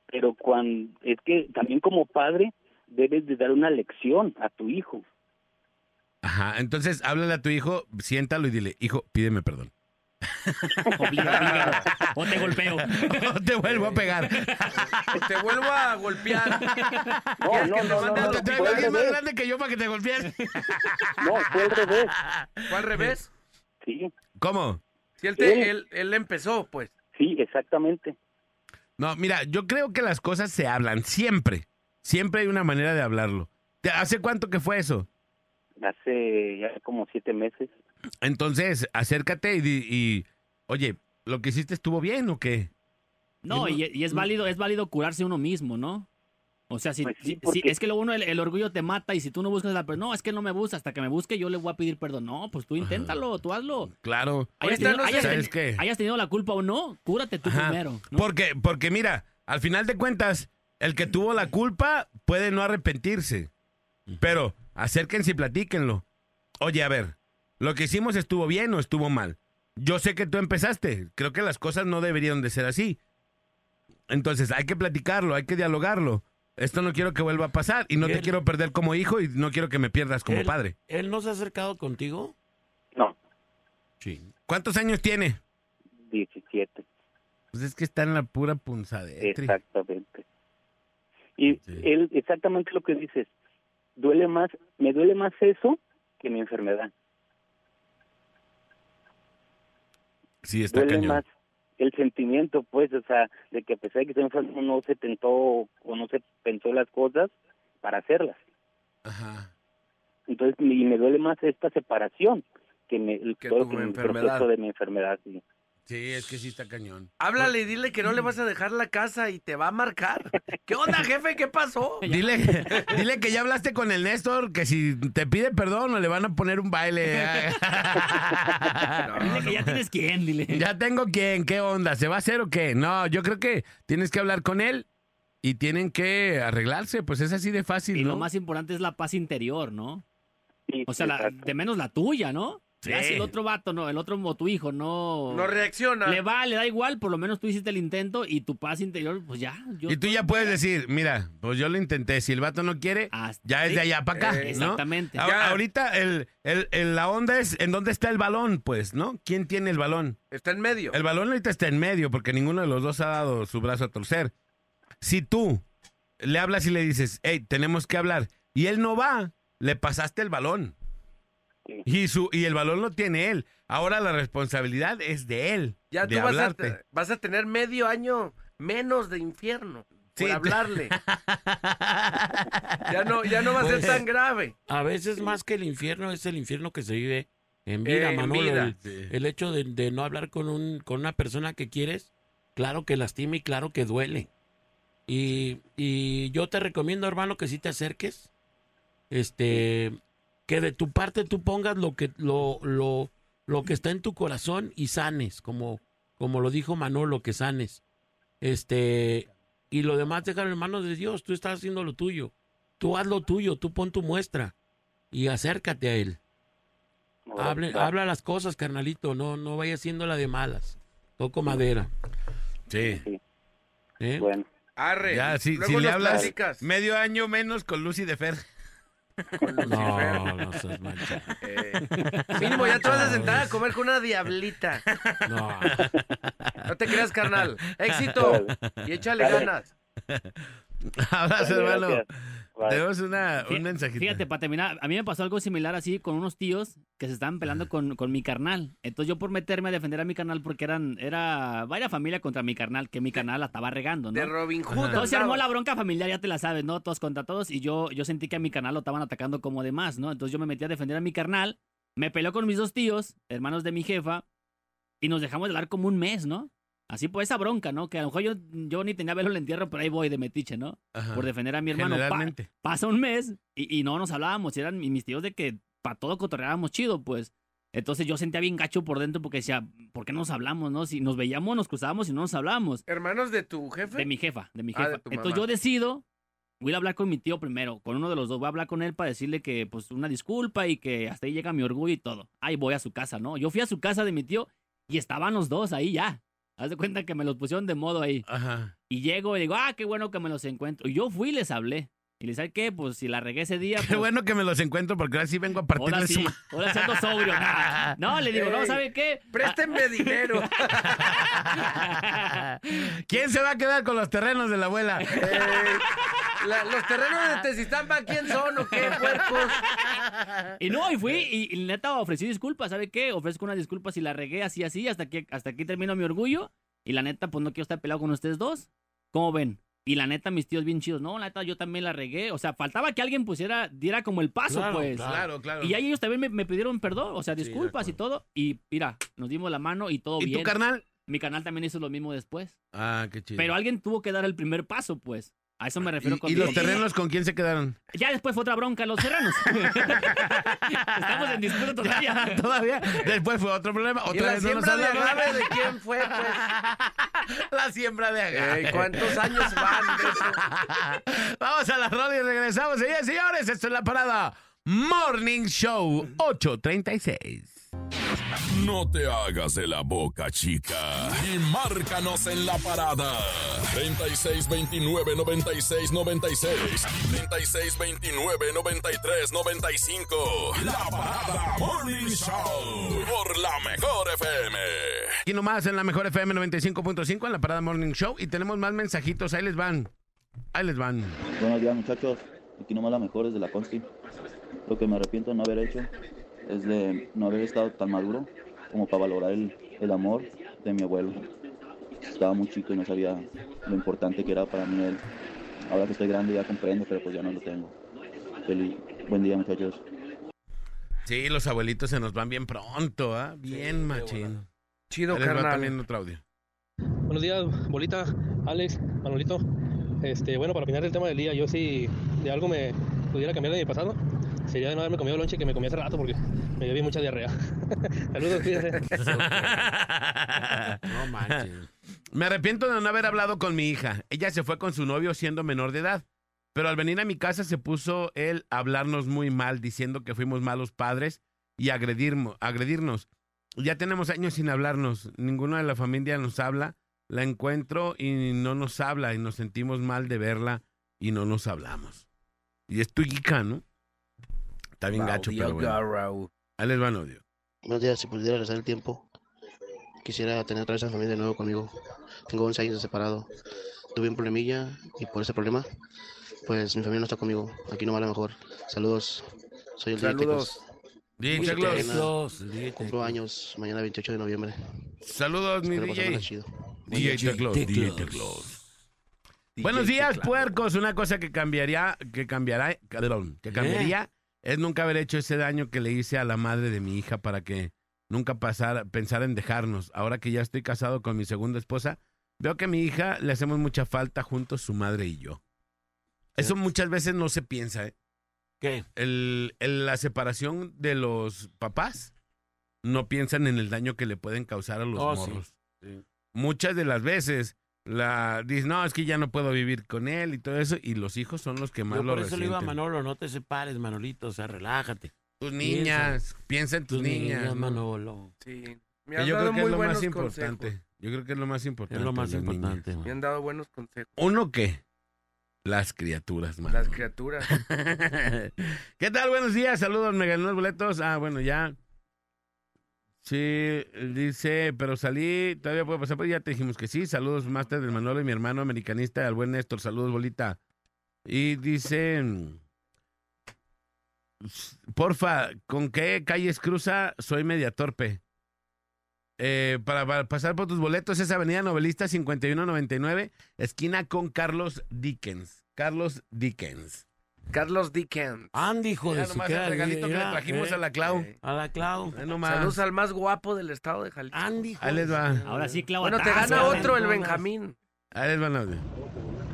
pero cuando, es que también como padre debes de dar una lección a tu hijo. Ajá. Entonces, háblale a tu hijo, siéntalo y dile, hijo, pídeme perdón. Obliga, obliga. O te golpeo. O te vuelvo a pegar. Te vuelvo a golpear. No, ¿Quieres no, que no, no, no, Te traigo alguien más grande que yo para que te golpees. No, fue al revés. ¿Fue al revés? Sí, ¿Cómo? Si él, te- él, él empezó, pues. sí, exactamente. No, mira, yo creo que las cosas se hablan siempre. Siempre hay una manera de hablarlo. ¿Te- ¿Hace cuánto que fue eso? Hace ya como siete meses. Entonces, acércate y, di- y, oye, ¿lo que hiciste estuvo bien o qué? No, y, y es válido, es válido curarse uno mismo, ¿no? O sea, si, Pues sí, si- porque- si- es que luego uno el, el orgullo te mata y si tú no buscas la persona, no, es que no me busca, hasta que me busque yo le voy a pedir perdón. No, pues tú inténtalo, tú hazlo. Claro. Hayas tenido, no sé- hayas ¿Sabes teni- qué? hayas tenido la culpa o no, cúrate tú Ajá. primero. ¿no? Porque, porque mira, al final de cuentas, el que tuvo la culpa puede no arrepentirse. Pero acérquense y platíquenlo. Oye, a ver, ¿lo que hicimos estuvo bien o estuvo mal? Yo sé que tú empezaste. Creo que las cosas no deberían de ser así. Entonces hay que platicarlo, hay que dialogarlo. Esto no quiero que vuelva a pasar y no te Él- quiero perder como hijo y no quiero que me pierdas como Él- padre. ¿Él no se ha acercado contigo? No, Sí. ¿Cuántos años tiene? 17. Pues es que está en la pura punzadera. Exactamente. Y Sí. él, exactamente lo que dices, duele más, me duele más eso que mi enfermedad. Sí, está duele cañón. más el sentimiento, pues, o sea, de que a pesar de que estoy enfermo no se tentó o no se pensó las cosas para hacerlas. Ajá. Entonces, y me duele más esta separación que, me, Que todo que mi enfermedad. proceso de mi enfermedad. sí. Sí, es que sí está cañón. Háblale y dile que no le vas a dejar la casa y te va a marcar. ¿Qué onda, jefe? ¿Qué pasó? Dile, dile que ya hablaste con el Néstor, que si te pide perdón o le van a poner un baile. Dile que ya tienes quién, dile. ya tengo quién, qué onda, ¿se va a hacer o qué? No, yo creo que tienes que hablar con él y tienen que arreglarse, pues es así de fácil, Y ¿no? lo más importante es la paz interior, ¿no? Sí, O sea, la- de menos la tuya, ¿no? Ya Sí. si el otro vato, no, el otro o tu hijo no... No reacciona. Le va, le da igual, por lo menos tú hiciste el intento y tu paz interior, pues ya. yo Y tú ya puedes decir, mira, pues yo lo intenté, si el vato no quiere, Hasta- ya es de allá para acá, Eh, ¿no? Exactamente. A- Ya. Ahorita el, el- el- la onda es en dónde está el balón, pues, ¿no? ¿Quién tiene el balón? Está en medio. El balón ahorita está en medio porque ninguno de los dos ha dado su brazo a torcer. Si tú le hablas y le dices, hey, tenemos que hablar, y él no va, le pasaste el balón. Sí. Y, su, y el balón lo tiene él. Ahora la responsabilidad es de él. Ya de tú vas a, vas a tener medio año menos de infierno Sí, por hablarle. ya no, ya no va a ser Pues- tan grave. A veces más que el infierno es el infierno que se vive en vida, En Manolo. vida. El, Sí. el hecho de, de no hablar con, un, con una persona que quieres, claro que lastima y claro que duele. Y, y yo te recomiendo, hermano, que si te acerques, este, que de tu parte tú pongas lo que, lo, lo, lo que está en tu corazón y sanes, como, como lo dijo Manolo, que sanes. Este, y lo demás déjalo en manos de Dios, tú estás haciendo lo tuyo. Tú haz lo tuyo, tú pon tu muestra y acércate a él. Hable, habla las cosas, carnalito, no, no vaya haciendo la de malas. Toco madera. Sí. Sí, ¿eh? bueno. Arre. Ya, si, Luego si le hablas platicas. medio año menos con Lucy de Fer. No, no seas mancha. Eh, mínimo, ya te vas a sentar a comer con una diablita. No. No te creas, carnal. Éxito. Y échale Dale. ganas. Abrazo, hermano. gracias. Bye. Tenemos una, un mensajito. Fíjate, para terminar, a mí me pasó algo similar así con unos tíos que se estaban peleando con, con mi carnal. Entonces yo por meterme a defender a mi carnal porque eran, era vaya familia contra mi carnal, que mi carnal la estaba regando, ¿no? De Robin Hood. Entonces se armó la bronca familiar, ya te la sabes, ¿no? Todos contra todos. Y yo, yo sentí que a mi carnal lo estaban atacando como de más, ¿no? Entonces yo me metí a defender a mi carnal, me peleó con mis dos tíos, hermanos de mi jefa, y nos dejamos de hablar como un mes, ¿no? Así pues, esa bronca, ¿no? Que a lo mejor yo, yo ni tenía velo en el entierro, pero ahí voy de metiche, ¿no? Ajá. Por defender a mi hermano. Pa- pasa un mes y, y no nos hablábamos. y Eran mi- mis tíos de que para todo cotorreábamos chido, pues. Entonces yo sentía bien gacho por dentro porque decía, ¿por qué no nos hablamos, no? Si nos veíamos, nos cruzábamos y no nos hablábamos. ¿Hermanos de tu jefe? De mi jefa, de mi Ah, jefa. de tu Entonces yo decido, voy a hablar con mi tío primero, con uno de los dos. Voy a hablar con él para decirle que, pues, una disculpa y que hasta ahí llega mi orgullo y todo. Ahí voy a su casa, ¿no? Yo fui a su casa de mi tío y estaban los dos ahí ya. Haz de cuenta que me los pusieron de modo ahí. Ajá. Y llego y digo, ah, qué bueno que me los encuentro. Y yo fui y les hablé. Y les dije, ¿qué? Pues si la regué ese día. Qué pues, bueno que me los encuentro porque ahora sí vengo a Ahora partirles sí, su ahora sí ando sobrio. No, le digo, no, Ey, ¿sabe qué? Préstenme dinero. ¿Quién se va a quedar con los terrenos de la abuela? la- los terrenos de Tezistampa, ¿quién son o qué, puercos? Y no, y fui y, y neta ofrecí disculpas, ¿sabe qué? Ofrezco una disculpa si la regué así, así, hasta que hasta aquí termino mi orgullo. Y la neta, pues no quiero estar peleado con ustedes dos. ¿Cómo ven? Y la neta, mis tíos bien chidos. No, la neta, yo también la regué. O sea, faltaba que alguien pusiera, diera como el paso, Claro, pues. Claro, claro. Y ahí ellos también me, me pidieron perdón, o sea, Sí, disculpas y todo. Y mira, nos dimos la mano y todo ¿Y bien. tu carnal? Mi canal también hizo lo mismo después. Ah, qué chido. Pero alguien tuvo que dar el primer paso, pues. A eso me refiero ¿Y, con y los terrenos con quién se quedaron? Ya después fue otra bronca los terrenos. Estamos en disputa todavía. Todavía. Después fue otro problema. ¿Y Otra la vez no nos siembra de agave de quién fue, pues? La siembra de agave. Ey, ¿Cuántos años van de eso? Vamos a la rola y regresamos. Señores, señores, esto es la parada Morning Show 836. No te hagas de la boca chica y márcanos en la parada. 3629 96 96 3629 93 95. La parada Morning Show por la mejor FM. Aquí nomás en la mejor FM 95.5 en la parada Morning Show. Y tenemos más mensajitos. Ahí les van. Ahí les van. Buenos días muchachos, aquí nomás la mejor es de la Consti. Lo que me arrepiento de no haber hecho es de no haber estado tan maduro como para valorar el, el amor de mi abuelo. Estaba muy chico y no sabía lo importante que era para mí él. Ahora que estoy grande ya comprendo, pero pues ya no lo tengo. Feliz, buen día muchachos. Sí, los abuelitos se nos van bien pronto, ¿ah? Bien, machín. Chido, carnal. también otro audio. Buenos días, Bolita, Alex, Manolito. Este, bueno, para opinar del tema del día, yo si de algo me pudiera cambiar de mi pasado, sería de no haberme comido el lonche que me comí hace rato porque me dio mucha diarrea. Saludos. No manches. Me arrepiento de no haber hablado con mi hija. Ella se fue con su novio siendo menor de edad. Pero al venir a mi casa se puso él a hablarnos muy mal, diciendo que fuimos malos padres y agredirnos. Ya tenemos años sin hablarnos. Ninguno de la familia nos habla. La encuentro y no nos habla y nos sentimos mal de verla y no nos hablamos. Y es tu hija, ¿no? Está bien gacho, pero bueno. Garrao. Ahí les va el audio. Buenos días, si pudiera regresar el tiempo, quisiera tener otra vez a mi familia de nuevo conmigo. Tengo 11 años de separado. Tuve un problemilla y por ese problema, pues mi familia no está conmigo. Aquí no va la mejor. Saludos. Soy el Saludos. DJ Teclos. Cumplo años mañana 28 de noviembre. Saludos, mi DJ. chido. DJ Teclos. DJ Teclos. Teclos. Buenos días, puercos. Una cosa que cambiaría, que cambiará, perdón, que cambiaría es nunca haber hecho ese daño que le hice a la madre de mi hija para que nunca pasara, pensara en dejarnos. Ahora que ya estoy casado con mi segunda esposa, veo que a mi hija le hacemos mucha falta juntos su madre y yo. Eso muchas veces no se piensa, ¿eh? ¿Qué? El, el- la separación de los papás no piensan en el daño que le pueden causar a los Oh, sí. morros. Sí. Muchas de las veces la dicen, no, es que ya no puedo vivir con él y todo eso, y los hijos son los que más Yo lo por eso le digo a. Manolo, no te separes, Manolito, o sea, relájate. Tus niñas, piensa en tus, niñas. ¿no? Manolo. Sí. Me Que han yo dado creo que es muy lo más buenos importante. consejos. Yo creo que es lo más importante. Es lo más niñas. importante. Me han dado buenos consejos. ¿Uno qué? Las criaturas, man. Las criaturas. ¿Qué tal? Buenos días, saludos, me gané los boletos. Ah, bueno, ya. Sí, dice, pero salí, todavía puedo pasar, pues ya te dijimos que sí. Saludos, Master del Manolo y mi hermano americanista, al buen Néstor. Saludos, bolita. Y dice, porfa, ¿con qué calles cruza? Soy media torpe. Eh, para, para pasar por tus boletos es Avenida Novelista 5199, esquina con Carlos Dickens. Carlos Dickens. Carlos Dickens. Andy, hijo de su nomás el regalito que le trajimos eh, a la Clau. Eh, A la Clau. Saludos al más guapo del estado de Jalisco. Andy, hijo Ahí les va. Ahora sí, Clau. Bueno, te gana otro el Benjamín. Ahí les van audio.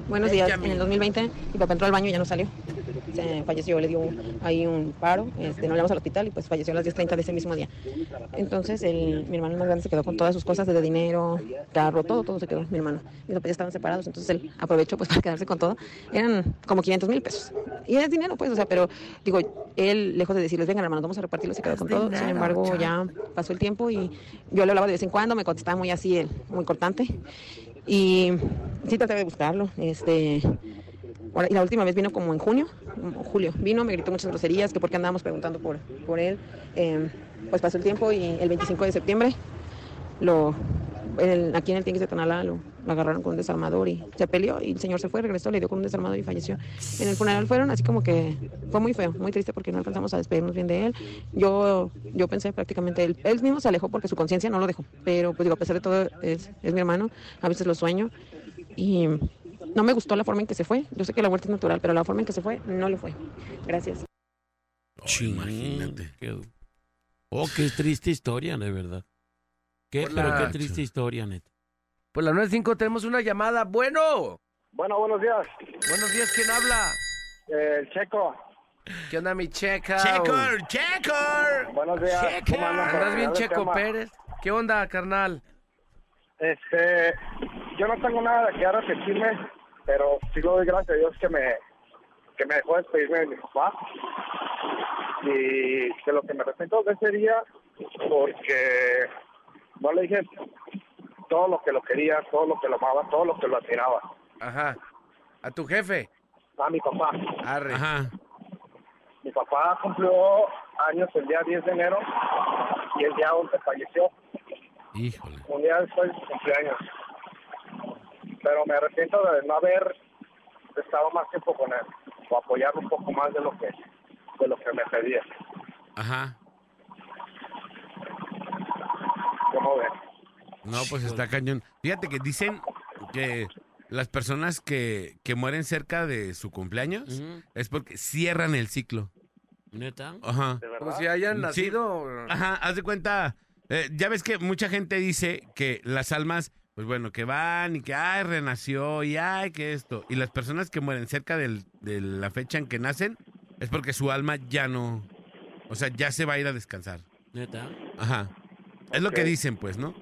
Buenos días. En el 2020, mi papá entró al baño y ya no salió. Se falleció, le dio ahí un paro. Este, no le llevamos al hospital y pues falleció a las 10.30 de ese mismo día. Entonces, el, mi hermano más grande se quedó con todas sus cosas, desde dinero, carro, todo, todo se quedó, mi hermano. Mis papás ya estaban separados, entonces él aprovechó pues para quedarse con todo. Eran como 500 mil pesos. Y es dinero, pues, o sea, pero digo, él, lejos de decirles, vengan hermanos, vamos a repartirlo, se quedó con todo. Sin embargo, ya pasó el tiempo y yo le hablaba de vez en cuando, me contestaba muy así, él, muy cortante. Y sí traté de buscarlo. Este, y la última vez vino como en junio, julio. Vino, me gritó muchas groserías, que por qué andábamos preguntando por, por él. Eh, pues pasó el tiempo y el 25 de septiembre lo, el- aquí en el Tianguis de Tonalá lo, lo agarraron con un desarmador y se peleó y el señor se fue, regresó, le dio con un desarmador y falleció. En el funeral fueron así como que fue muy feo, muy triste porque no alcanzamos a despedirnos bien de él. Yo, yo pensé prácticamente, él, él mismo se alejó porque su conciencia no lo dejó, pero pues digo, a pesar de todo es, es mi hermano, a veces lo sueño y no me gustó la forma en que se fue. Yo sé que la muerte es natural, pero la forma en que se fue no lo fue. Gracias. Imagínate. qué- Oh, qué triste historia, de verdad. Qué, Por pero la- qué triste historia, neta. Por la 95 tenemos una llamada. Bueno. Bueno, buenos días. Buenos días, ¿quién habla? Eh, el Checo. ¿Qué onda, mi checa? Checker, checker. Buenos días. ¿Cómo andan? ¿Andas bien, de Checo. Pérez? ¿Qué onda, carnal? Este, yo no tengo nada de que arrepentirme, pero sí lo doy gracias a Dios que me, que me dejó despedirme de mi papá. Y de lo que me arrepiento de ese día, porque no le dije todo lo que lo quería, todo lo que lo amaba, todo lo que lo admiraba. Ajá. ¿A tu jefe? A mi papá. Arre. Ajá. Mi papá cumplió años el día 10 de enero y el día 11 falleció. Híjole. un día después de su cumpleaños. Pero me arrepiento de no haber estado más tiempo con él o apoyarlo un poco más de lo que de lo que me pedía. Ajá. No, pues está cañón. Fíjate que dicen que las personas que, que mueren cerca de su cumpleaños Ujú. es porque cierran el ciclo. ¿Neta? Ajá. ¿De Como verdad? si hayan Sí. nacido. Ajá, haz de cuenta. eh, ya ves que mucha gente dice que las almas, pues bueno, que van y que, ay, renació y ay, que esto. Y las personas que mueren cerca del- de la fecha en que nacen es porque su alma ya no, o sea, ya se va a ir a descansar. ¿Neta? Ajá. Es lo que dicen, pues, ¿no?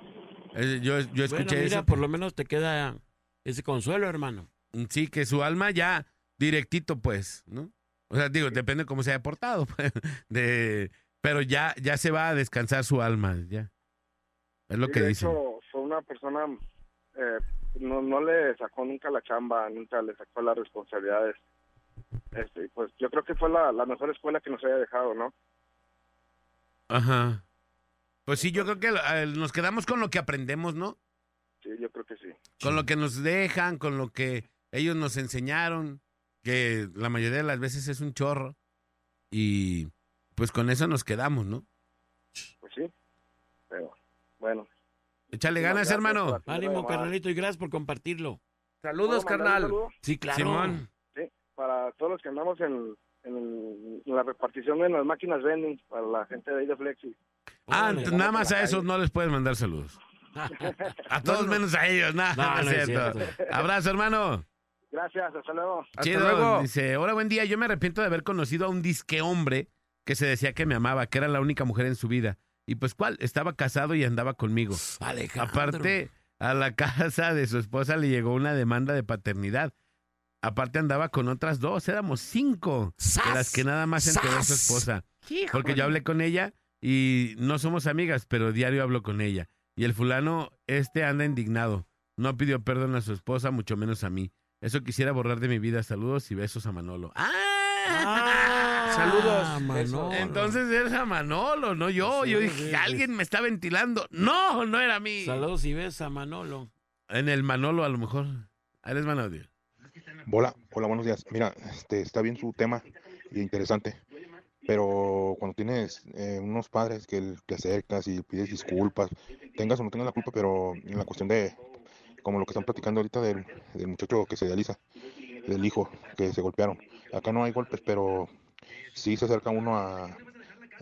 Eh, yo, yo escuché bueno, mira, eso. por lo menos te queda ese consuelo, hermano. Sí, que su alma ya directito, pues, ¿no? O sea, digo, depende cómo se haya portado, pues, de, pero ya, ya se va a descansar su alma, ya. Es lo Sí, que de dicen. hecho, fue una persona, eh, no, no le sacó nunca la chamba, nunca le sacó las responsabilidades. Este, y pues yo creo que fue la, la mejor escuela que nos haya dejado, ¿no? Ajá. Pues sí, yo creo que eh, nos quedamos con lo que aprendemos, ¿no? Sí, yo creo que sí. Con lo que nos dejan, con lo que ellos nos enseñaron, que la mayoría de las veces es un chorro. Y pues con eso nos quedamos, ¿no? Pues sí. Pero bueno. Échale ganas, gracias hermano. Ánimo, carnalito, y gracias por compartirlo. Saludos, ¿Puedo mandar un carnal. saludo? Sí, claro. Simón. Sí, para todos los que andamos en, en, en la repartición de las máquinas vending, para la gente de ahí de Flexi. Ah, Órale. nada más a esos no les puedes mandar saludos. A todos menos a ellos, nada, No, no, no es cierto. cierto. Abrazo, hermano. Gracias, hasta luego. Hasta Chido. luego. Dice, hola, buen día. Yo me arrepiento de haber conocido a un disque hombre que se decía que me amaba, que era la única mujer en su vida. Y pues, ¿cuál? Estaba casado y andaba conmigo. Alejandro. Aparte, a la casa de su esposa le llegó una demanda de paternidad. Aparte andaba con otras dos, éramos cinco, de las que nada más enteró su esposa. Porque yo hablé con ella y no somos amigas, pero diario hablo con ella. Y el fulano, este anda indignado. No pidió perdón a su esposa, mucho menos a mí. Eso quisiera borrar de mi vida. Saludos y besos a Manolo. ¡Ah! Saludos. Manolo. Entonces eres a Manolo, no yo. Sí, yo dije, sí. alguien me está ventilando. No, no era a mí. Saludos y ves a Manolo. En el Manolo, a lo mejor. Ahí les van. Hola, hola, buenos días. Mira, este, está bien su tema y interesante, pero cuando tienes eh, unos padres que te acercas y pides disculpas, tengas o no tengas la culpa, pero en la cuestión de, como lo que están platicando ahorita del, del muchacho que se idealiza, del hijo que se golpearon, Acá no hay golpes, pero sí se acerca uno a,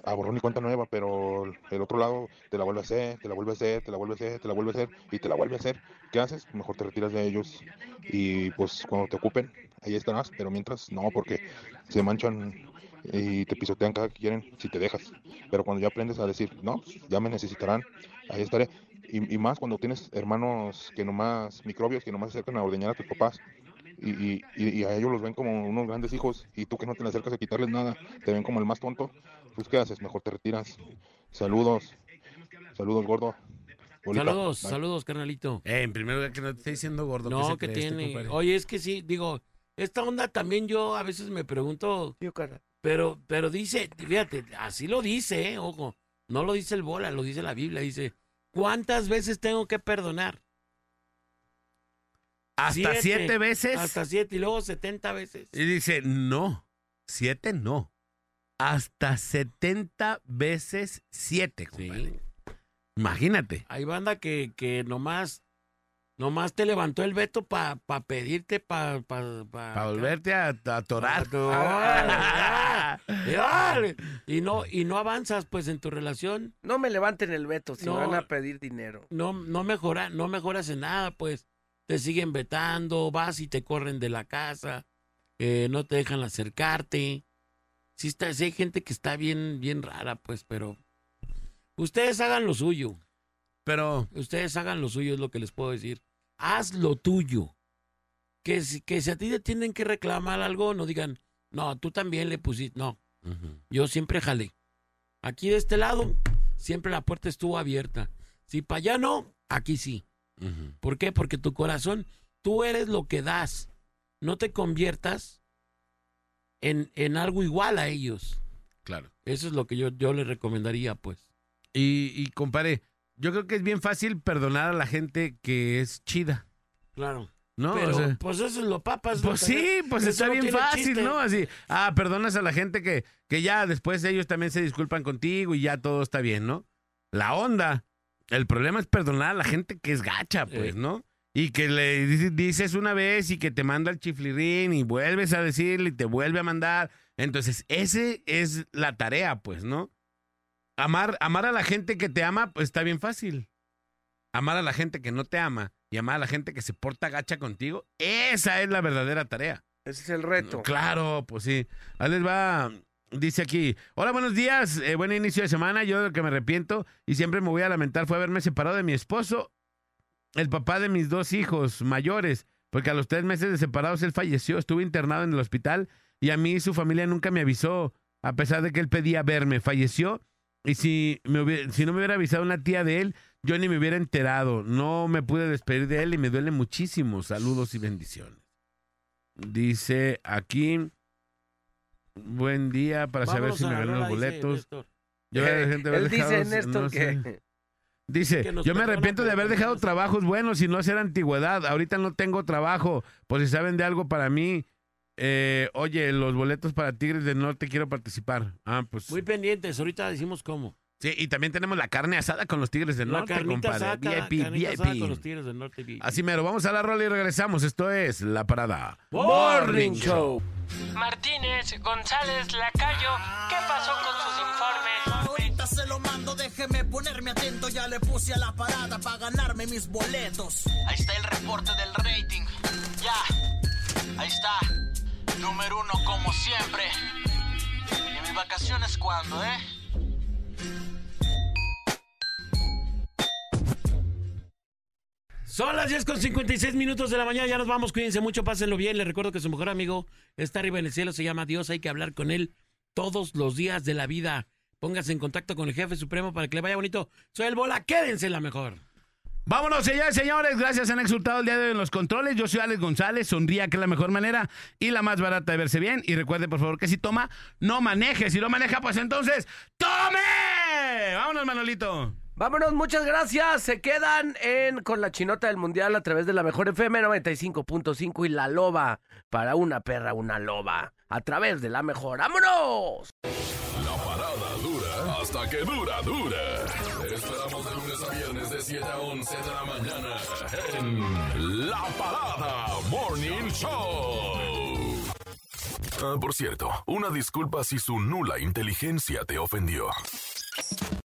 a borrón y cuenta nueva, pero el otro lado te la vuelve a hacer, te la vuelve a hacer, te la vuelve a hacer, te la vuelve a hacer y te la vuelve a hacer. ¿Qué haces? Mejor te retiras de ellos y pues cuando te ocupen, ahí estarás, pero mientras no, porque se manchan y te pisotean cada que quieren si te dejas. Pero cuando ya aprendes a decir, no, ya me necesitarán, ahí estaré. Y, y más cuando tienes hermanos que nomás, microbios, que nomás se acercan a ordeñar a tus papás. Y, y, y a ellos los ven como unos grandes hijos y tú que no te le acercas a quitarles nada, te ven como el más tonto, pues ¿qué haces? Mejor te retiras. Saludos. Saludos, gordo. Bolita. Saludos, Bye. saludos, carnalito. Eh, en primer lugar, que no te esté diciendo gordo. ¿qué No, se que cree este tiene. Oye, es que sí, digo, esta onda también yo a veces me pregunto. Pero, pero dice, fíjate, así lo dice, ¿eh? ojo. No lo dice el bola, lo dice la Biblia. Dice, ¿cuántas veces tengo que perdonar? ¿Hasta siete veces? Hasta siete y luego setenta veces. Y dice, no, siete no. Hasta 70 veces siete, compadre. Imagínate. Hay banda que, que nomás, nomás te levantó el veto para pa pedirte, para pa, pa, volverte a, a atorar. Y no, y no avanzas pues en tu relación. No me levanten el veto si No. van a pedir dinero. No, no mejora, no mejoras en nada, pues. Te siguen vetando, vas y te corren de la casa, eh, no te dejan acercarte. Sí, está, sí hay gente que está bien, bien rara, pues, pero ustedes hagan lo suyo. Pero ustedes hagan lo suyo, es lo que les puedo decir. Haz lo tuyo. Que si, que si a ti te tienen que reclamar algo, no digan, no, tú también le pusiste. No, yo siempre jalé. Aquí de este lado, siempre la puerta estuvo abierta. Si para allá no, aquí sí. ¿Por qué? Porque tu corazón, tú eres lo que das. No te conviertas en, en algo igual a ellos. Claro. Eso es lo que yo, yo les recomendaría, pues. Y, y compadre, yo creo que es bien fácil perdonar a la gente que es chida. Claro. ¿No? Pero, O sea, pues eso es lo papas. Pues sí, pues está bien fácil, chiste. ¿no? Así, ah, perdonas a la gente que, que ya después ellos también se disculpan contigo y ya todo está bien, ¿no? La onda, el problema es perdonar a la gente que es gacha, pues, ¿no? Y que le dices- dices una vez y que te manda el chiflirín y vuelves a decirle y te vuelve a mandar. Entonces, ese es la tarea, pues, ¿no? Amar, amar a la gente que te ama, pues está bien fácil. Amar a la gente que no te ama y amar a la gente que se porta gacha contigo, esa es la verdadera tarea. Ese es el reto. Claro, pues sí. Ahí les va, dice aquí, hola, buenos días, eh, buen inicio de semana, yo de lo que me arrepiento y siempre me voy a lamentar fue haberme separado de mi esposo, el papá de mis dos hijos mayores, porque a los tres meses de separados él falleció, estuve internado en el hospital y a mí su familia nunca me avisó, a pesar de que él pedía verme, falleció y si, me hubiera- si no me hubiera avisado una tía de él, yo ni me hubiera enterado, no me pude despedir de él y me duele muchísimo, saludos y bendiciones. Dice aquí, buen día para saber Vámonos si me ganan los dice boletos. Yo Eh, gente él dice, dejado, Néstor, no que- sé. Dice, yo me arrepiento de haber dejado trabajos buenos y no hacer antigüedad. Ahorita no tengo trabajo. Por si saben de algo para mí, eh, oye, los boletos para Tigres del Norte quiero participar. Ah, pues. Muy pendientes, ahorita decimos cómo. Sí, y también tenemos la carne asada con los Tigres del La Norte, carnita compadre. asada, VIP, carnita asada VIP. con los Tigres del Norte. VIP. Así mero, vamos a la rola y regresamos. Esto es La Parada. Morning Show. Martínez, González, Lacayo, ¿qué pasó con sus informes? Ahorita se lo mando, déjeme ponerme atento. Ya le puse a la parada para ganarme mis boletos. Ahí está el reporte del rating. Ya, ahí está. Número uno como siempre. ¿Y mis vacaciones cuándo, eh? Son las 10 con 56 minutos de la mañana, ya nos vamos, cuídense mucho, pásenlo bien. Les recuerdo que su mejor amigo está arriba en el cielo, se llama Dios, hay que hablar con él todos los días de la vida. Póngase en contacto con el jefe supremo para que le vaya bonito. Soy el Bola, quédense en la mejor. Vámonos, señores, señores. Gracias, han exultado el día de hoy en los controles. Yo soy Alex González. Sonría que es la mejor manera y la más barata de verse bien. Y recuerde, por favor, que si toma, no maneje. Si no maneja, pues entonces, ¡tome! Vámonos, Manolito. Vámonos, muchas gracias. Se quedan en con la chinota del mundial a través de la mejor FM 95.5 y la loba para una perra, una loba a través de la mejor. ¡Vámonos! La parada dura hasta que dura, dura. Esperamos de lunes a viernes de 7 a 11 de la mañana en La Parada Morning Show. Ah, por cierto, una disculpa si su nula inteligencia te ofendió.